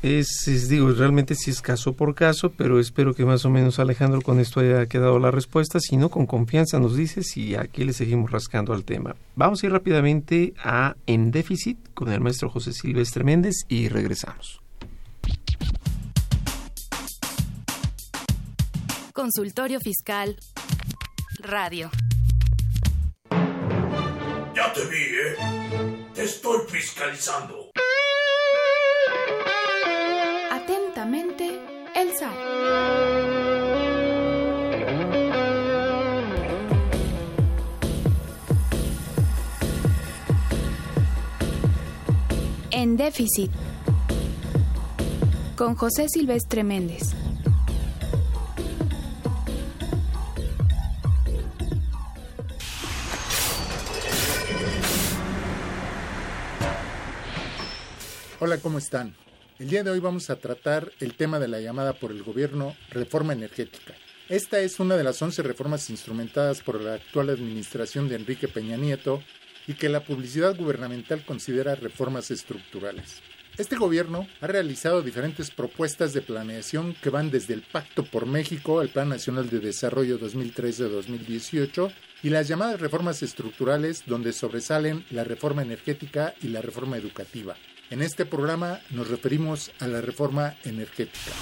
es, digo, realmente sí es caso por caso, pero espero que más o menos Alejandro con esto haya quedado la respuesta. Si no, con confianza nos dices y aquí le seguimos rascando al tema. Vamos a ir rápidamente a En Déficit con el maestro José Silvestre Méndez y regresamos. Consultorio Fiscal Radio. Ya te vi, ¿eh? Te estoy fiscalizando. En déficit. Con José Silvestre Méndez. Hola, ¿cómo están? El día de hoy vamos a tratar el tema de la llamada por el gobierno reforma energética. Esta es una de las 11 reformas instrumentadas por la actual administración de Enrique Peña Nieto y que la publicidad gubernamental considera reformas estructurales. Este gobierno ha realizado diferentes propuestas de planeación que van desde el Pacto por México, el Plan Nacional de Desarrollo 2013-2018 y las llamadas reformas estructurales donde sobresalen la reforma energética y la reforma educativa. En este programa nos referimos a la reforma energética.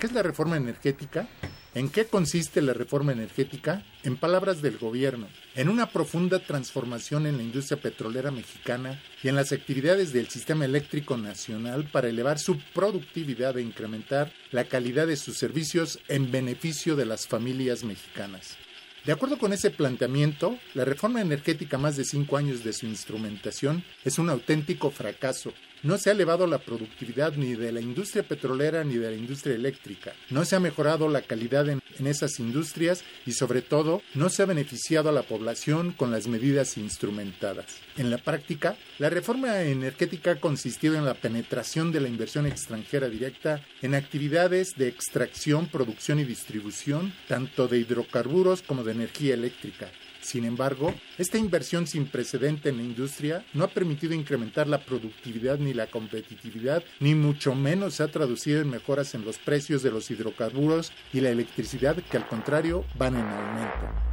¿Qué es la reforma energética? ¿En qué consiste la reforma energética? En palabras del gobierno, en una profunda transformación en la industria petrolera mexicana y en las actividades del sistema eléctrico nacional para elevar su productividad e incrementar la calidad de sus servicios en beneficio de las familias mexicanas. De acuerdo con ese planteamiento, la reforma energética más de cinco años de su instrumentación es un auténtico fracaso. No se ha elevado la productividad ni de la industria petrolera ni de la industria eléctrica. No se ha mejorado la calidad en, esas industrias y sobre todo no se ha beneficiado a la población con las medidas instrumentadas. En la práctica, la reforma energética ha consistido en la penetración de la inversión extranjera directa en actividades de extracción, producción y distribución, tanto de hidrocarburos como de energía eléctrica. Sin embargo, esta inversión sin precedente en la industria no ha permitido incrementar la productividad ni la competitividad, ni mucho menos se ha traducido en mejoras en los precios de los hidrocarburos y la electricidad que al contrario van en aumento.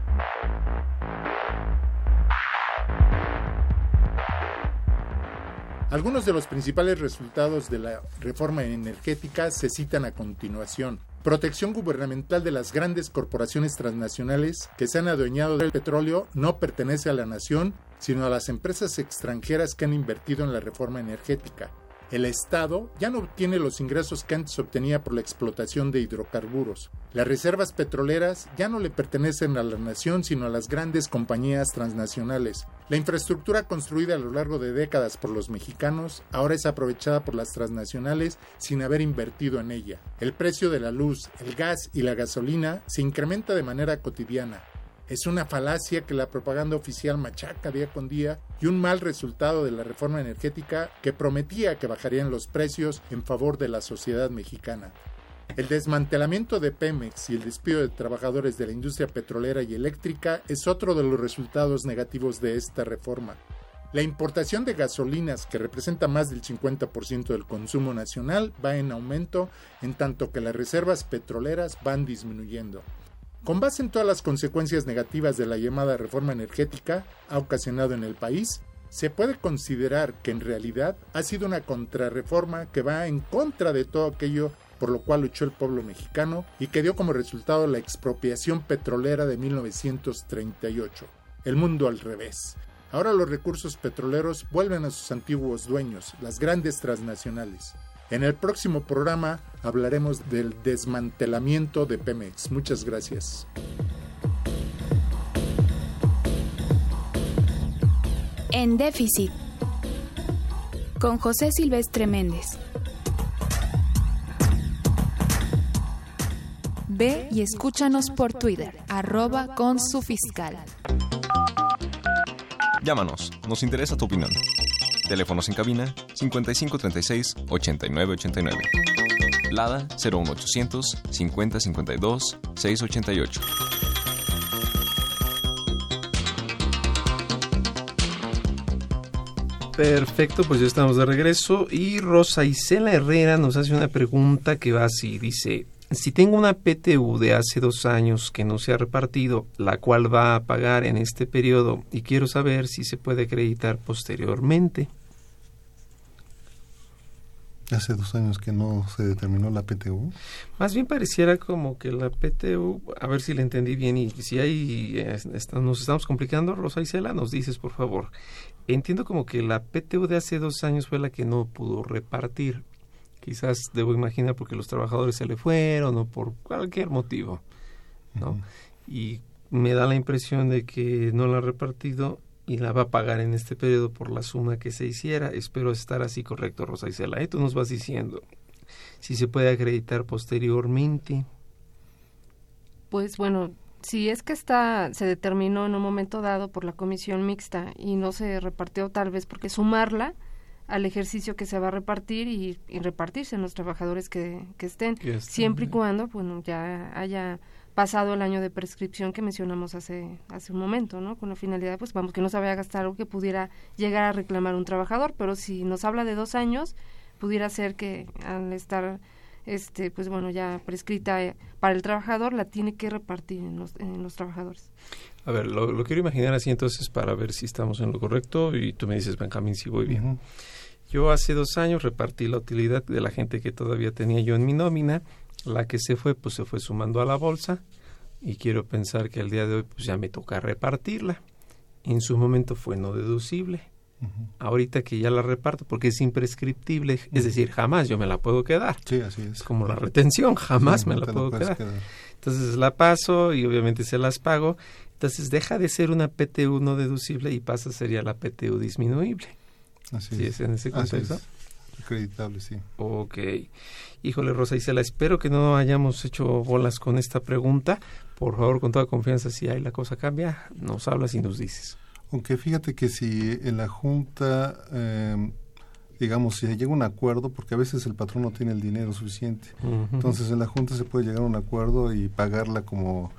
Algunos de los principales resultados de la reforma energética se citan a continuación. Protección gubernamental de las grandes corporaciones transnacionales que se han adueñado del petróleo no pertenece a la nación, sino a las empresas extranjeras que han invertido en la reforma energética. El Estado ya no obtiene los ingresos que antes obtenía por la explotación de hidrocarburos. Las reservas petroleras ya no le pertenecen a la nación sino a las grandes compañías transnacionales. La infraestructura construida a lo largo de décadas por los mexicanos ahora es aprovechada por las transnacionales sin haber invertido en ella. El precio de la luz, el gas y la gasolina se incrementa de manera cotidiana. Es una falacia que la propaganda oficial machaca día con día y un mal resultado de la reforma energética que prometía que bajarían los precios en favor de la sociedad mexicana. El desmantelamiento de Pemex y el despido de trabajadores de la industria petrolera y eléctrica es otro de los resultados negativos de esta reforma. La importación de gasolinas, que representa más del 50% del consumo nacional, va en aumento, en tanto que las reservas petroleras van disminuyendo. Con base en todas las consecuencias negativas de la llamada reforma energética ha ocasionado en el país, se puede considerar que en realidad ha sido una contrarreforma que va en contra de todo aquello por lo cual luchó el pueblo mexicano y que dio como resultado la expropiación petrolera de 1938. El mundo al revés. Ahora los recursos petroleros vuelven a sus antiguos dueños, las grandes transnacionales. En el próximo programa hablaremos del desmantelamiento de Pemex. Muchas gracias. En déficit. Con José Silvestre Méndez. Ve y escúchanos por Twitter, arroba con su fiscal. Llámanos, nos interesa tu opinión. Teléfonos en cabina 5536 8989. Lada 01800 5052 688. Perfecto, pues ya estamos de regreso y Rosa Isela Herrera nos hace una pregunta que va así, dice, si tengo una PTU de hace dos años que no se ha repartido, la cual va a pagar en este periodo y quiero saber si se puede acreditar posteriormente. Hace dos años que no se determinó la PTU. Más bien pareciera como que la PTU, a ver si le entendí bien y si hay, eh, nos estamos complicando, Rosa Isela, nos dices por favor. Entiendo como que la PTU de hace dos años fue la que no pudo repartir. Quizás debo imaginar porque los trabajadores se le fueron o por cualquier motivo, ¿no? Y me da la impresión de que no la ha repartido y la va a pagar en este periodo por la suma que se hiciera. Espero estar así correcto, Rosa Isela. Y tú nos vas diciendo si se puede acreditar posteriormente. Pues bueno, si es que está se determinó en un momento dado por la comisión mixta y no se repartió tal vez porque sumarla al ejercicio que se va a repartir y, repartirse en los trabajadores que, que estén, siempre y cuando bueno ya haya pasado el año de prescripción que mencionamos hace hace un momento, ¿no? Con la finalidad, pues vamos, que no se vaya a gastar algo que pudiera llegar a reclamar un trabajador, pero si nos habla de dos años, pudiera ser que al estar, este, pues bueno, ya prescrita eh, para el trabajador, la tiene que repartir en los, en los trabajadores. A ver, lo, quiero imaginar así entonces para ver si estamos en lo correcto y tú me dices, Benjamín, si voy bien. Yo hace dos años repartí la utilidad de la gente que todavía tenía yo en mi nómina la que se fue, pues se fue sumando a la bolsa y quiero pensar que al día de hoy pues ya me toca repartirla. En su momento fue no deducible. Ahorita que ya la reparto, porque es imprescriptible, es decir, jamás yo me la puedo quedar. Sí, así es. Como la retención, jamás me la puedo quedar. Entonces la paso y obviamente se las pago. Entonces deja de ser una PTU no deducible y pasa sería la PTU disminuible. Así es. en ese contexto? Acreditable, sí. Ok. Híjole, Rosa Isela, espero que no hayamos hecho bolas con esta pregunta. Por favor, con toda confianza, si hay la cosa cambia, nos hablas y nos dices. Aunque fíjate que si en la Junta, eh, digamos, si llega un acuerdo, porque a veces el patrón no tiene el dinero suficiente, entonces en la Junta se puede llegar a un acuerdo y pagarla como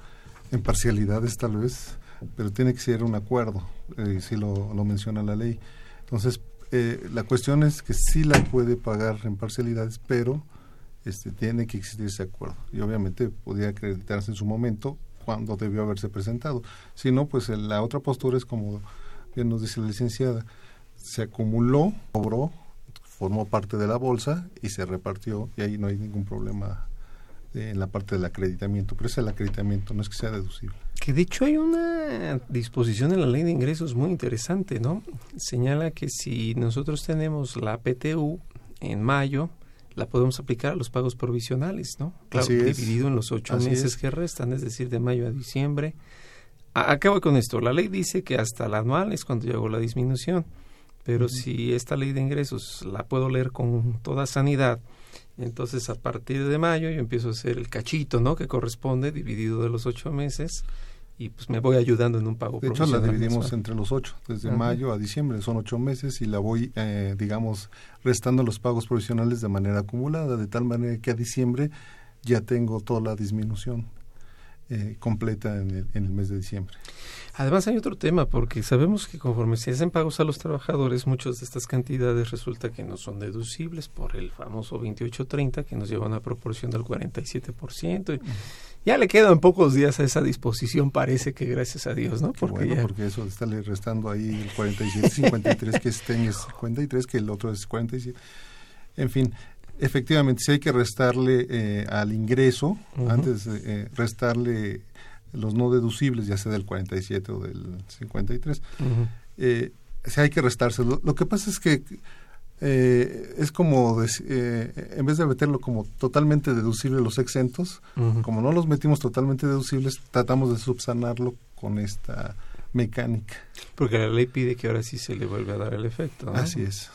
en parcialidades tal vez, pero tiene que ser un acuerdo, eh, si lo, lo menciona la ley. Entonces, eh, la cuestión es que sí la puede pagar en parcialidades, pero este, tiene que existir ese acuerdo. Y obviamente podría acreditarse en su momento cuando debió haberse presentado. Si no, pues la otra postura es como bien nos dice la licenciada, se acumuló, cobró, formó parte de la bolsa y se repartió y ahí no hay ningún problema en la parte del acreditamiento, pero es el acreditamiento, no es que sea deducible. Que de hecho hay una disposición en la ley de ingresos muy interesante, ¿no? Señala que si nosotros tenemos la PTU en mayo, la podemos aplicar a los pagos provisionales, ¿no? Claro, dividido en los ocho meses que restan, es decir, de mayo a diciembre. acabo con esto. La ley dice que hasta el anual es cuando llegó la disminución, pero si esta ley de ingresos la puedo leer con toda sanidad, entonces, a partir de mayo yo empiezo a hacer el cachito, ¿no? Que corresponde, dividido de los ocho meses, y pues me voy ayudando en un pago De hecho, la dividimos entre los ocho, desde mayo a diciembre, son ocho meses, y la voy, eh, digamos, restando los pagos provisionales de manera acumulada, de tal manera que a diciembre ya tengo toda la disminución eh, completa en el, en el mes de diciembre. Además hay otro tema, porque sabemos que conforme se hacen pagos a los trabajadores, muchas de estas cantidades resulta que no son deducibles por el famoso 2830 que nos lleva a una proporción del 47%. Ya le quedan pocos días a esa disposición, parece que gracias a Dios, ¿no? Porque, bueno, porque eso está restando ahí el 47, 53 que estén es 53, que el otro es 47. En fin, efectivamente, si hay que restarle eh, al ingreso, antes de eh, restarle los no deducibles, ya sea del 47 o del 53. eh, si hay que restarse. Lo, que pasa es que eh, es como, eh, en vez de meterlo como totalmente deducible los exentos, como no los metimos totalmente deducibles, tratamos de subsanarlo con esta mecánica. Porque la ley pide que ahora sí se le vuelve a dar el efecto. Así es.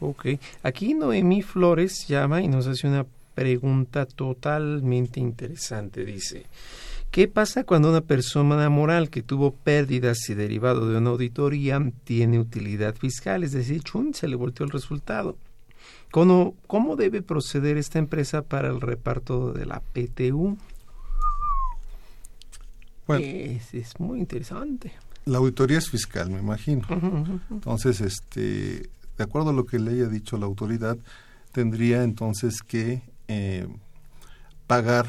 Ok. Aquí Noemí Flores llama y nos hace una pregunta totalmente interesante. Dice, ¿qué pasa cuando una persona moral que tuvo pérdidas y derivado de una auditoría tiene utilidad fiscal? Es decir, chun, se le volteó el resultado. ¿Cómo, ¿Cómo debe proceder esta empresa para el reparto de la PTU? Bueno, es, es muy interesante. La auditoría es fiscal, me imagino. Entonces, este, de acuerdo a lo que le haya dicho la autoridad, tendría entonces que eh, pagar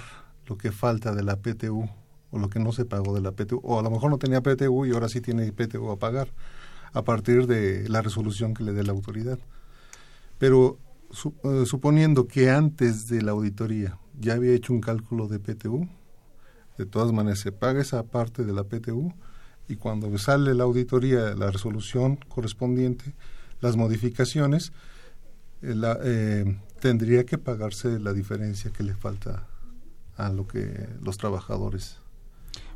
lo que falta de la PTU o lo que no se pagó de la PTU, o a lo mejor no tenía PTU y ahora sí tiene PTU a pagar a partir de la resolución que le dé la autoridad. Pero eh, suponiendo que antes de la auditoría ya había hecho un cálculo de PTU, de todas maneras se paga esa parte de la PTU y cuando sale la auditoría, la resolución correspondiente, las modificaciones, eh, la, eh, tendría que pagarse la diferencia que le falta a lo que los trabajadores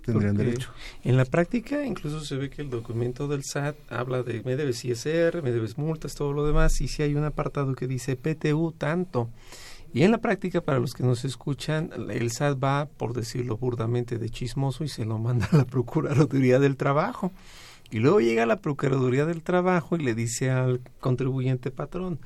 tendrían derecho. En la práctica incluso se ve que el documento del SAT habla de me debes ISR, me debes multas, todo lo demás, y si hay un apartado que dice PTU tanto. Y en la práctica, para los que nos escuchan, el SAT va, por decirlo burdamente, de chismoso y se lo manda a la Procuraduría del Trabajo. Y luego llega la Procuraduría del Trabajo y le dice al contribuyente patrón,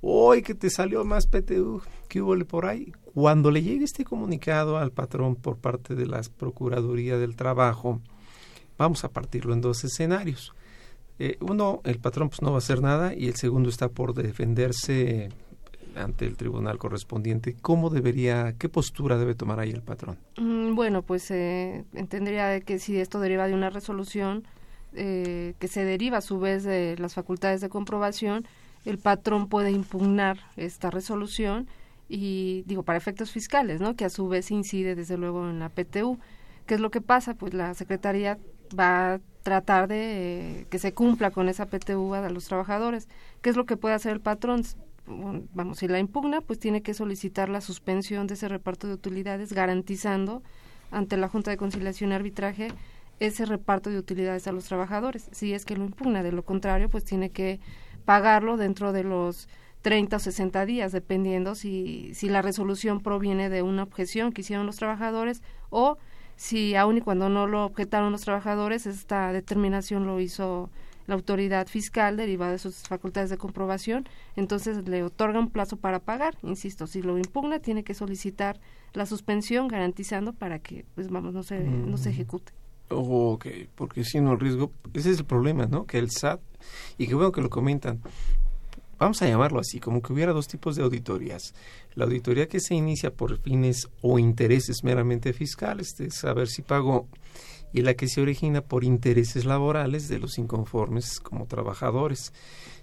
hoy que te salió más PTU, ¿qué hubo por ahí? Cuando le llegue este comunicado al patrón por parte de la Procuraduría del Trabajo, vamos a partirlo en dos escenarios. Eh, uno, el patrón pues no va a hacer nada y el segundo está por defenderse ante el tribunal correspondiente. ¿Cómo debería, qué postura debe tomar ahí el patrón? Mm, bueno, pues eh, entendería que si esto deriva de una resolución, eh, que se deriva a su vez de las facultades de comprobación, el patrón puede impugnar esta resolución y digo para efectos fiscales, ¿no? Que a su vez incide desde luego en la PTU. ¿Qué es lo que pasa? Pues la secretaría va a tratar de eh, que se cumpla con esa PTU a los trabajadores. ¿Qué es lo que puede hacer el patrón? Vamos, si la impugna, pues tiene que solicitar la suspensión de ese reparto de utilidades, garantizando ante la Junta de Conciliación y Arbitraje ese reparto de utilidades a los trabajadores, si es que lo impugna. De lo contrario, pues tiene que pagarlo dentro de los 30 o 60 días, dependiendo si, si la resolución proviene de una objeción que hicieron los trabajadores o si aun y cuando no lo objetaron los trabajadores, esta determinación lo hizo la autoridad fiscal derivada de sus facultades de comprobación, entonces le otorga un plazo para pagar. Insisto, si lo impugna, tiene que solicitar la suspensión garantizando para que, pues vamos, no se, no se ejecute. Ok, porque si no riesgo, ese es el problema, ¿no? Que el SAT, y qué bueno que lo comentan, vamos a llamarlo así, como que hubiera dos tipos de auditorías. La auditoría que se inicia por fines o intereses meramente fiscales, de saber si pago, y la que se origina por intereses laborales de los inconformes como trabajadores.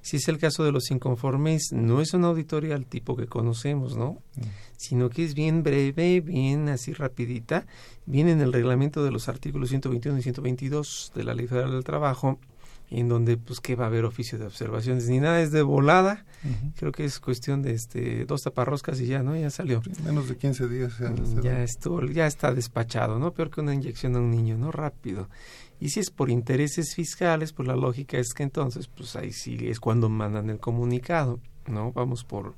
Si es el caso de los inconformes, no es una auditoría al tipo que conocemos, ¿no? Mm. Sino que es bien breve, bien así rapidita, viene en el reglamento de los artículos 121 y 122 de la Ley Federal del Trabajo, en donde pues que va a haber oficio de observaciones ni nada es de volada. Creo que es cuestión de este dos taparroscas y ya no ya salió. Menos de 15 días ya, ya estuvo ya está despachado no peor que una inyección a un niño no rápido y si es por intereses fiscales, pues la lógica es que entonces, pues ahí sí es cuando mandan el comunicado, ¿no? Vamos por,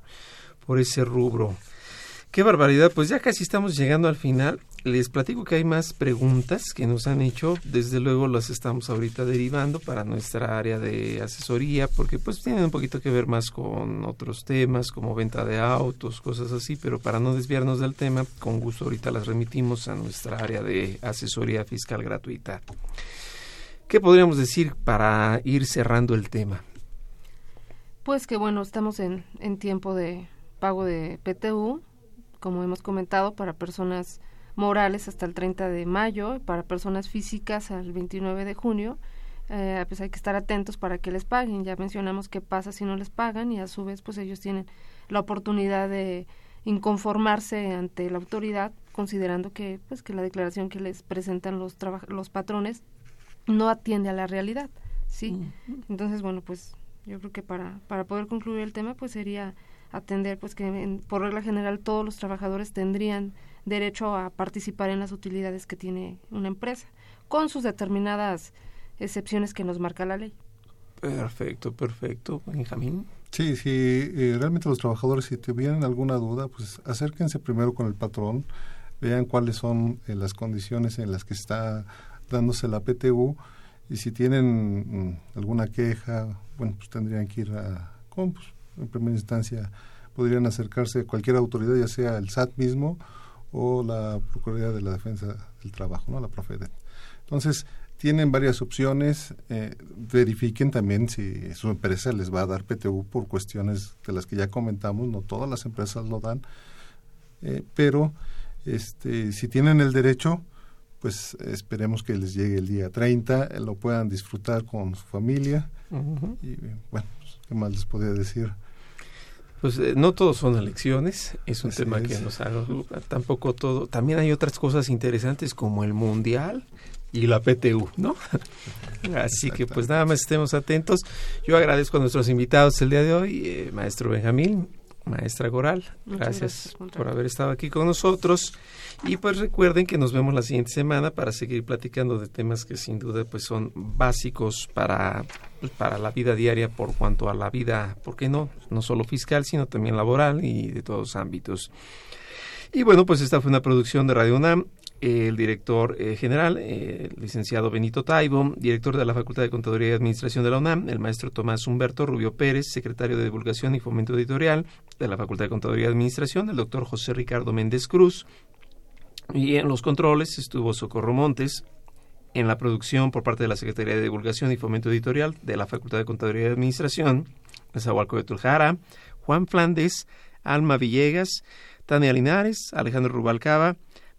por ese rubro. Qué barbaridad, pues ya casi estamos llegando al final. Les platico que hay más preguntas que nos han hecho, desde luego las estamos ahorita derivando para nuestra área de asesoría, porque pues tienen un poquito que ver más con otros temas como venta de autos, cosas así, pero para no desviarnos del tema, con gusto ahorita las remitimos a nuestra área de asesoría fiscal gratuita. ¿Qué podríamos decir para ir cerrando el tema? Pues que bueno, estamos en, en tiempo de pago de PTU, como hemos comentado, para personas morales hasta el 30 de mayo, para personas físicas al 29 de junio. Eh, pues hay que estar atentos para que les paguen. Ya mencionamos qué pasa si no les pagan y a su vez pues ellos tienen la oportunidad de inconformarse ante la autoridad considerando que pues que la declaración que les presentan los los patrones no atiende a la realidad. sí. Entonces, bueno, pues yo creo que para, para poder concluir el tema, pues sería atender, pues que por regla general todos los trabajadores tendrían derecho a participar en las utilidades que tiene una empresa, con sus determinadas excepciones que nos marca la ley. Perfecto, perfecto. Benjamín. Sí, sí, eh, realmente los trabajadores, si tuvieran alguna duda, pues acérquense primero con el patrón, vean cuáles son eh, las condiciones en las que está dándose la PTU y si tienen mm, alguna queja, bueno, pues tendrían que ir a, pues, en primera instancia, podrían acercarse a cualquier autoridad, ya sea el SAT mismo o la Procuraduría de la Defensa del Trabajo, ¿no? la Profedet. Entonces, tienen varias opciones. Eh, verifiquen también si su empresa les va a dar PTU por cuestiones de las que ya comentamos. No todas las empresas lo dan. Eh, pero este, si tienen el derecho, pues esperemos que les llegue el día 30, eh, lo puedan disfrutar con su familia. Y bueno, ¿qué más les podría decir? Pues no todos son elecciones, es un tema que nos ha, tampoco todo, también hay otras cosas interesantes como el mundial, y la PTU, ¿no? Así que pues nada más estemos atentos. Yo agradezco a nuestros invitados el día de hoy, eh, maestro Benjamín, maestra Goral, gracias, por haber estado aquí con nosotros. Y pues recuerden que nos vemos la siguiente semana para seguir platicando de temas que sin duda pues son básicos para, pues, para la vida diaria por cuanto a la vida, ¿por qué no? No solo fiscal, sino también laboral y de todos los ámbitos. Y bueno, pues esta fue una producción de Radio UNAM el director eh, general, eh, el licenciado Benito Taibo, director de la Facultad de Contaduría y Administración de la UNAM, el maestro Tomás Humberto Rubio Pérez, secretario de Divulgación y Fomento Editorial de la Facultad de Contaduría y Administración, el doctor José Ricardo Méndez Cruz, y en los controles estuvo Socorro Montes, en la producción por parte de la Secretaría de Divulgación y Fomento Editorial de la Facultad de Contaduría y Administración, Zahualco de Tuljara, Juan Flandes, Alma Villegas, Tania Linares, Alejandro Rubalcaba,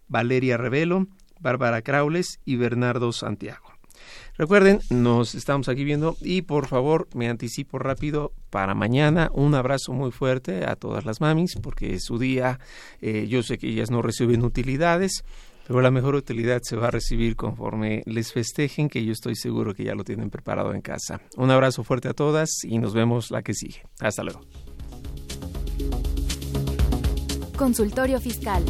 Valeria Revelo, Bárbara Craules y Bernardo Santiago. Recuerden, nos estamos aquí viendo y por favor me anticipo rápido para mañana un abrazo muy fuerte a todas las mamis porque es su día. Eh, yo sé que ellas no reciben utilidades, pero la mejor utilidad se va a recibir conforme les festejen, que yo estoy seguro que ya lo tienen preparado en casa. Un abrazo fuerte a todas y nos vemos la que sigue. Hasta luego. Consultorio Fiscal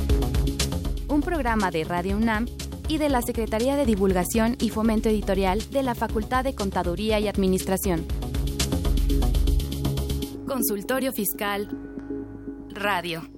un programa de Radio UNAM y de la Secretaría de Divulgación y Fomento Editorial de la Facultad de Contaduría y Administración. Consultorio Fiscal Radio.